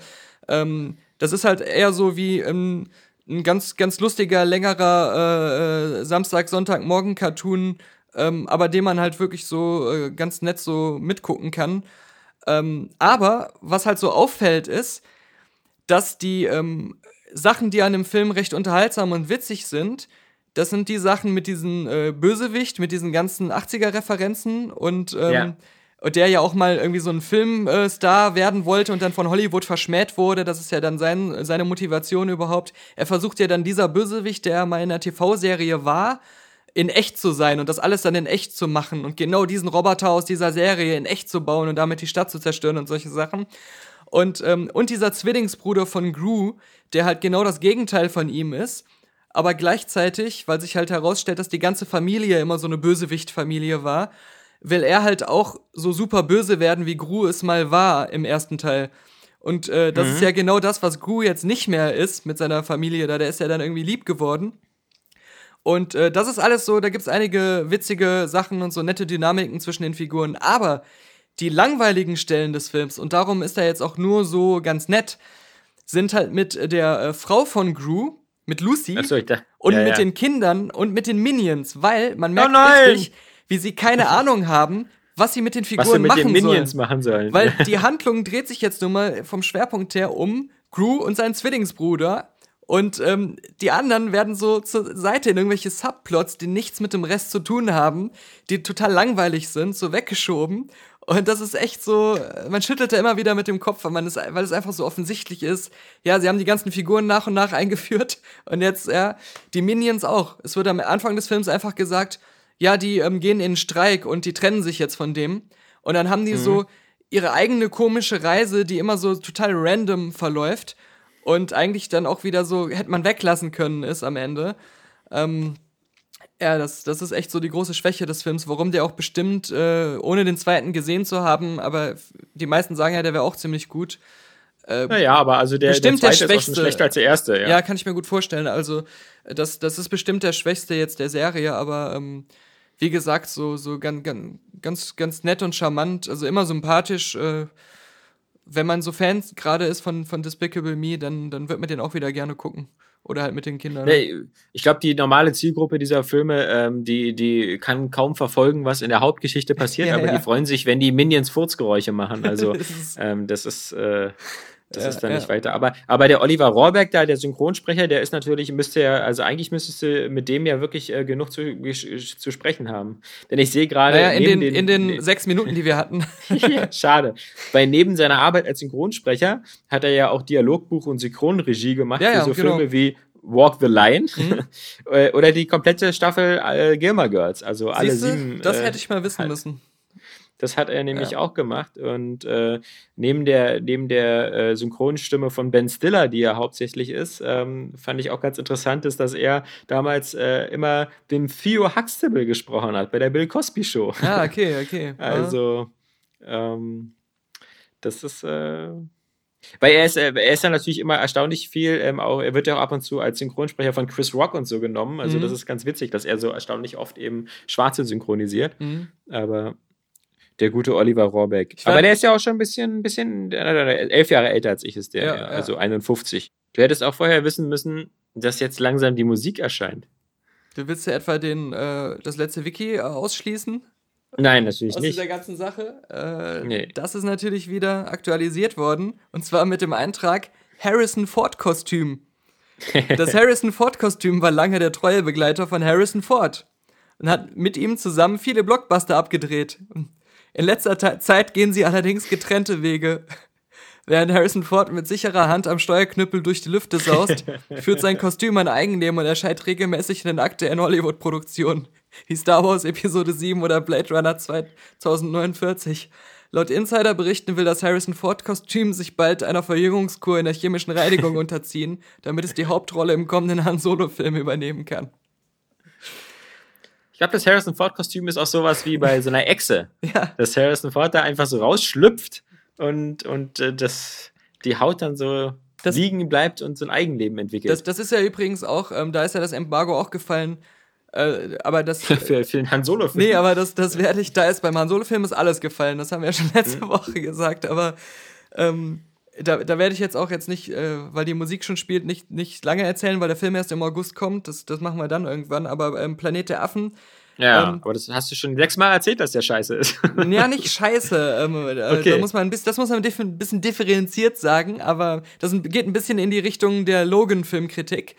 ähm, das ist halt eher so wie ähm, ein ganz, ganz lustiger, längerer äh, äh, Samstag, Sonntag, Morgen-Cartoon, ähm, aber den man halt wirklich so äh, ganz nett so mitgucken kann. Ähm, aber was halt so auffällt, ist, dass die ähm, Sachen, die an dem Film recht unterhaltsam und witzig sind, das sind die Sachen mit diesem äh, Bösewicht, mit diesen ganzen 80er-Referenzen und ähm, ja der ja auch mal irgendwie so ein Filmstar werden wollte und dann von Hollywood verschmäht wurde. Das ist ja dann sein, seine Motivation überhaupt. Er versucht ja dann dieser Bösewicht, der mal in der TV-Serie war, in echt zu sein und das alles dann in echt zu machen und genau diesen Roboter aus dieser Serie in echt zu bauen und damit die Stadt zu zerstören und solche Sachen. Und, ähm, und dieser Zwillingsbruder von Gru, der halt genau das Gegenteil von ihm ist, aber gleichzeitig, weil sich halt herausstellt, dass die ganze Familie immer so eine Bösewicht-Familie war, will er halt auch so super böse werden, wie Gru es mal war im ersten Teil. Und äh, das mhm. ist ja genau das, was Gru jetzt nicht mehr ist mit seiner Familie da. Der ist ja dann irgendwie lieb geworden. Und äh, das ist alles so, da gibt es einige witzige Sachen und so nette Dynamiken zwischen den Figuren. Aber die langweiligen Stellen des Films, und darum ist er jetzt auch nur so ganz nett, sind halt mit der äh, Frau von Gru, mit Lucy so, und ja, mit ja. den Kindern und mit den Minions, weil man merkt oh richtig, wie sie keine Ahnung haben, was sie mit den Figuren was sie mit machen, den Minions sollen. machen sollen. Weil die Handlung dreht sich jetzt nun mal vom Schwerpunkt her um Gru und seinen Zwillingsbruder. Und ähm, die anderen werden so zur Seite in irgendwelche Subplots, die nichts mit dem Rest zu tun haben, die total langweilig sind, so weggeschoben. Und das ist echt so, man schüttelt da immer wieder mit dem Kopf, weil, man es, weil es einfach so offensichtlich ist. Ja, sie haben die ganzen Figuren nach und nach eingeführt und jetzt, ja, die Minions auch. Es wird am Anfang des Films einfach gesagt, ja, die ähm, gehen in Streik und die trennen sich jetzt von dem. Und dann haben die mhm. so ihre eigene komische Reise, die immer so total random verläuft und eigentlich dann auch wieder so hätte man weglassen können ist am Ende. Ähm, ja, das, das ist echt so die große Schwäche des Films, warum der auch bestimmt, äh, ohne den zweiten gesehen zu haben, aber die meisten sagen ja, der wäre auch ziemlich gut. Äh, naja, aber also der, bestimmt der, zweite der schwächste, ist auch schlechter als der erste. Ja. ja, kann ich mir gut vorstellen. Also das, das ist bestimmt der schwächste jetzt der Serie, aber ähm, wie gesagt, so, so ganz, ganz, ganz nett und charmant, also immer sympathisch. Äh, wenn man so Fans gerade ist von, von Despicable Me, dann, dann wird man den auch wieder gerne gucken. Oder halt mit den Kindern. Nee, ich glaube, die normale Zielgruppe dieser Filme, ähm, die, die kann kaum verfolgen, was in der Hauptgeschichte passiert, ja, aber ja. die freuen sich, wenn die Minions Furzgeräusche machen. Also, ähm, das ist. Äh, das ist dann ja. nicht weiter. Aber, aber der Oliver Rohrbeck da, der Synchronsprecher, der ist natürlich, müsste ja, also eigentlich müsstest du mit dem ja wirklich äh, genug zu, zu sprechen haben. Denn ich sehe gerade. Naja, in den, den, in den ne sechs Minuten, die wir hatten. ja, schade. Weil neben seiner Arbeit als Synchronsprecher hat er ja auch Dialogbuch und Synchronregie gemacht ja, für so genau. Filme wie Walk the Line mhm. oder die komplette Staffel äh, Gilmer Girls. Also alle Siehste, sieben. Das äh, hätte ich mal wissen halt. müssen. Das hat er nämlich ja. auch gemacht. Und äh, neben der, neben der äh, Synchronstimme von Ben Stiller, die ja hauptsächlich ist, ähm, fand ich auch ganz interessant, ist, dass er damals äh, immer den Theo Huxtable gesprochen hat bei der Bill Cosby Show. Ah, okay, okay. also, ähm, das ist. Äh, weil er ist, äh, er ist ja natürlich immer erstaunlich viel, ähm, auch, er wird ja auch ab und zu als Synchronsprecher von Chris Rock und so genommen. Also mhm. das ist ganz witzig, dass er so erstaunlich oft eben Schwarze synchronisiert. Mhm. Aber der gute Oliver Rohrbeck. Aber der ist ja auch schon ein bisschen, ein bisschen, elf Jahre älter als ich ist der, ja, ja. also 51. Du hättest auch vorher wissen müssen, dass jetzt langsam die Musik erscheint. Du willst ja etwa den, äh, das letzte Wiki äh, ausschließen? Nein, natürlich aus nicht. Aus dieser ganzen Sache. Äh, nee. Das ist natürlich wieder aktualisiert worden. Und zwar mit dem Eintrag Harrison Ford Kostüm. Das Harrison Ford Kostüm war lange der treue Begleiter von Harrison Ford und hat mit ihm zusammen viele Blockbuster abgedreht. In letzter Zeit gehen sie allerdings getrennte Wege. Während Harrison Ford mit sicherer Hand am Steuerknüppel durch die Lüfte saust, führt sein Kostüm ein Eigenleben und erscheint regelmäßig in den Akte in Hollywood-Produktionen, wie Star Wars Episode 7 oder Blade Runner 2049. Laut Insiderberichten will das Harrison Ford-Kostüm sich bald einer Verjüngungskur in der chemischen Reinigung unterziehen, damit es die Hauptrolle im kommenden Han Solo-Film übernehmen kann. Ich glaube, das Harrison Ford-Kostüm ist auch sowas wie bei so einer Echse. ja. Dass Harrison Ford da einfach so rausschlüpft und, und äh, das, die Haut dann so das, liegen bleibt und so ein Eigenleben entwickelt. Das, das ist ja übrigens auch, ähm, da ist ja das Embargo auch gefallen. Äh, aber das. für, für den Han Solo-Film. Nee, aber das, das werde ich, da ist beim Han Solo-Film ist alles gefallen. Das haben wir ja schon letzte mhm. Woche gesagt. Aber ähm, da, da werde ich jetzt auch jetzt nicht, äh, weil die Musik schon spielt, nicht, nicht lange erzählen, weil der Film erst im August kommt. Das, das machen wir dann irgendwann. Aber ähm, Planet der Affen. Ja, ähm, aber das hast du schon sechsmal erzählt, dass der scheiße ist. ja, nicht scheiße. Ähm, äh, okay. da muss man ein bisschen, das muss man ein bisschen differenziert sagen, aber das geht ein bisschen in die Richtung der Logan-Filmkritik.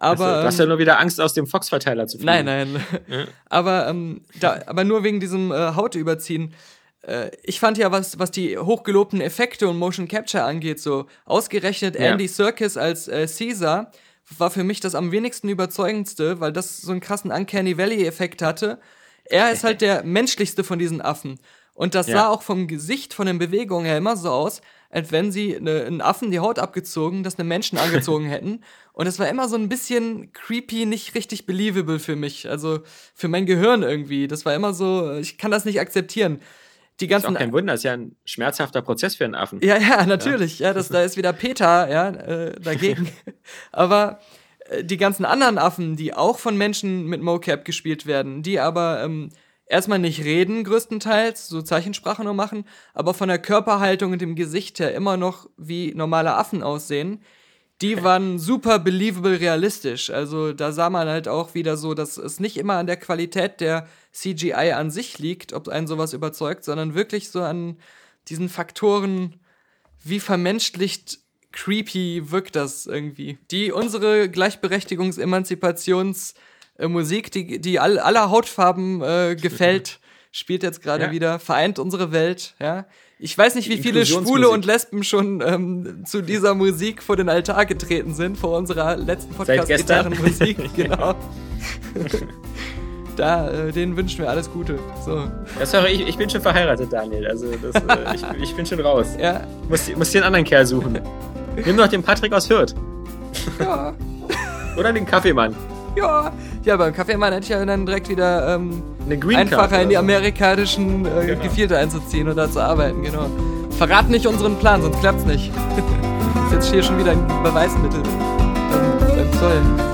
Aber, also, du hast ja ähm, nur wieder Angst, aus dem Fox-Verteiler zu fliegen. Nein, nein. Ja. aber, ähm, da, aber nur wegen diesem äh, Hautüberziehen. Äh, ich fand ja, was, was die hochgelobten Effekte und Motion Capture angeht, so ausgerechnet ja. Andy Serkis als äh, Caesar war für mich das am wenigsten überzeugendste, weil das so einen krassen Uncanny Valley-Effekt hatte. Er ist halt der menschlichste von diesen Affen. Und das ja. sah auch vom Gesicht, von den Bewegungen her immer so aus, als wenn sie eine, einen Affen die Haut abgezogen, das einem Menschen angezogen hätten. Und es war immer so ein bisschen creepy, nicht richtig believable für mich. Also für mein Gehirn irgendwie. Das war immer so, ich kann das nicht akzeptieren die ganzen. Ist auch kein Wunder, ist ja ein schmerzhafter Prozess für einen Affen. Ja, ja, natürlich. Ja, ja das, da ist wieder Peter, ja, äh, dagegen. aber äh, die ganzen anderen Affen, die auch von Menschen mit Mocap gespielt werden, die aber ähm, erstmal nicht reden, größtenteils, so Zeichensprache nur machen, aber von der Körperhaltung und dem Gesicht her immer noch wie normale Affen aussehen, die waren super believable realistisch. Also da sah man halt auch wieder so, dass es nicht immer an der Qualität der CGI an sich liegt, ob einen sowas überzeugt, sondern wirklich so an diesen Faktoren, wie vermenschlicht creepy wirkt das irgendwie. Die unsere Gleichberechtigungs-Emanzipationsmusik, die, die all, aller Hautfarben äh, gefällt, spielt jetzt gerade ja. wieder, vereint unsere Welt, ja. Ich weiß nicht, wie viele Schwule und Lesben schon ähm, zu dieser Musik vor den Altar getreten sind, vor unserer letzten Podcast-Gitarrenmusik, genau. da, äh, denen wünschen wir alles Gute. So. Ja, sorry, ich, ich bin schon verheiratet, Daniel. Also das, äh, ich, ich bin schon raus. Ja. Muss, muss dir einen anderen Kerl suchen. Nimm doch den Patrick aus Hürth. Ja. Oder den Kaffeemann. Ja. Ja, beim Kaffeemann hätte ich ja dann direkt wieder ähm, einfacher in die amerikanischen äh, genau. Gefilde einzuziehen oder zu arbeiten, genau. Verrat nicht unseren Plan, sonst klappt's nicht. ist jetzt hier schon wieder ein Beweismittel beim, beim Zoll.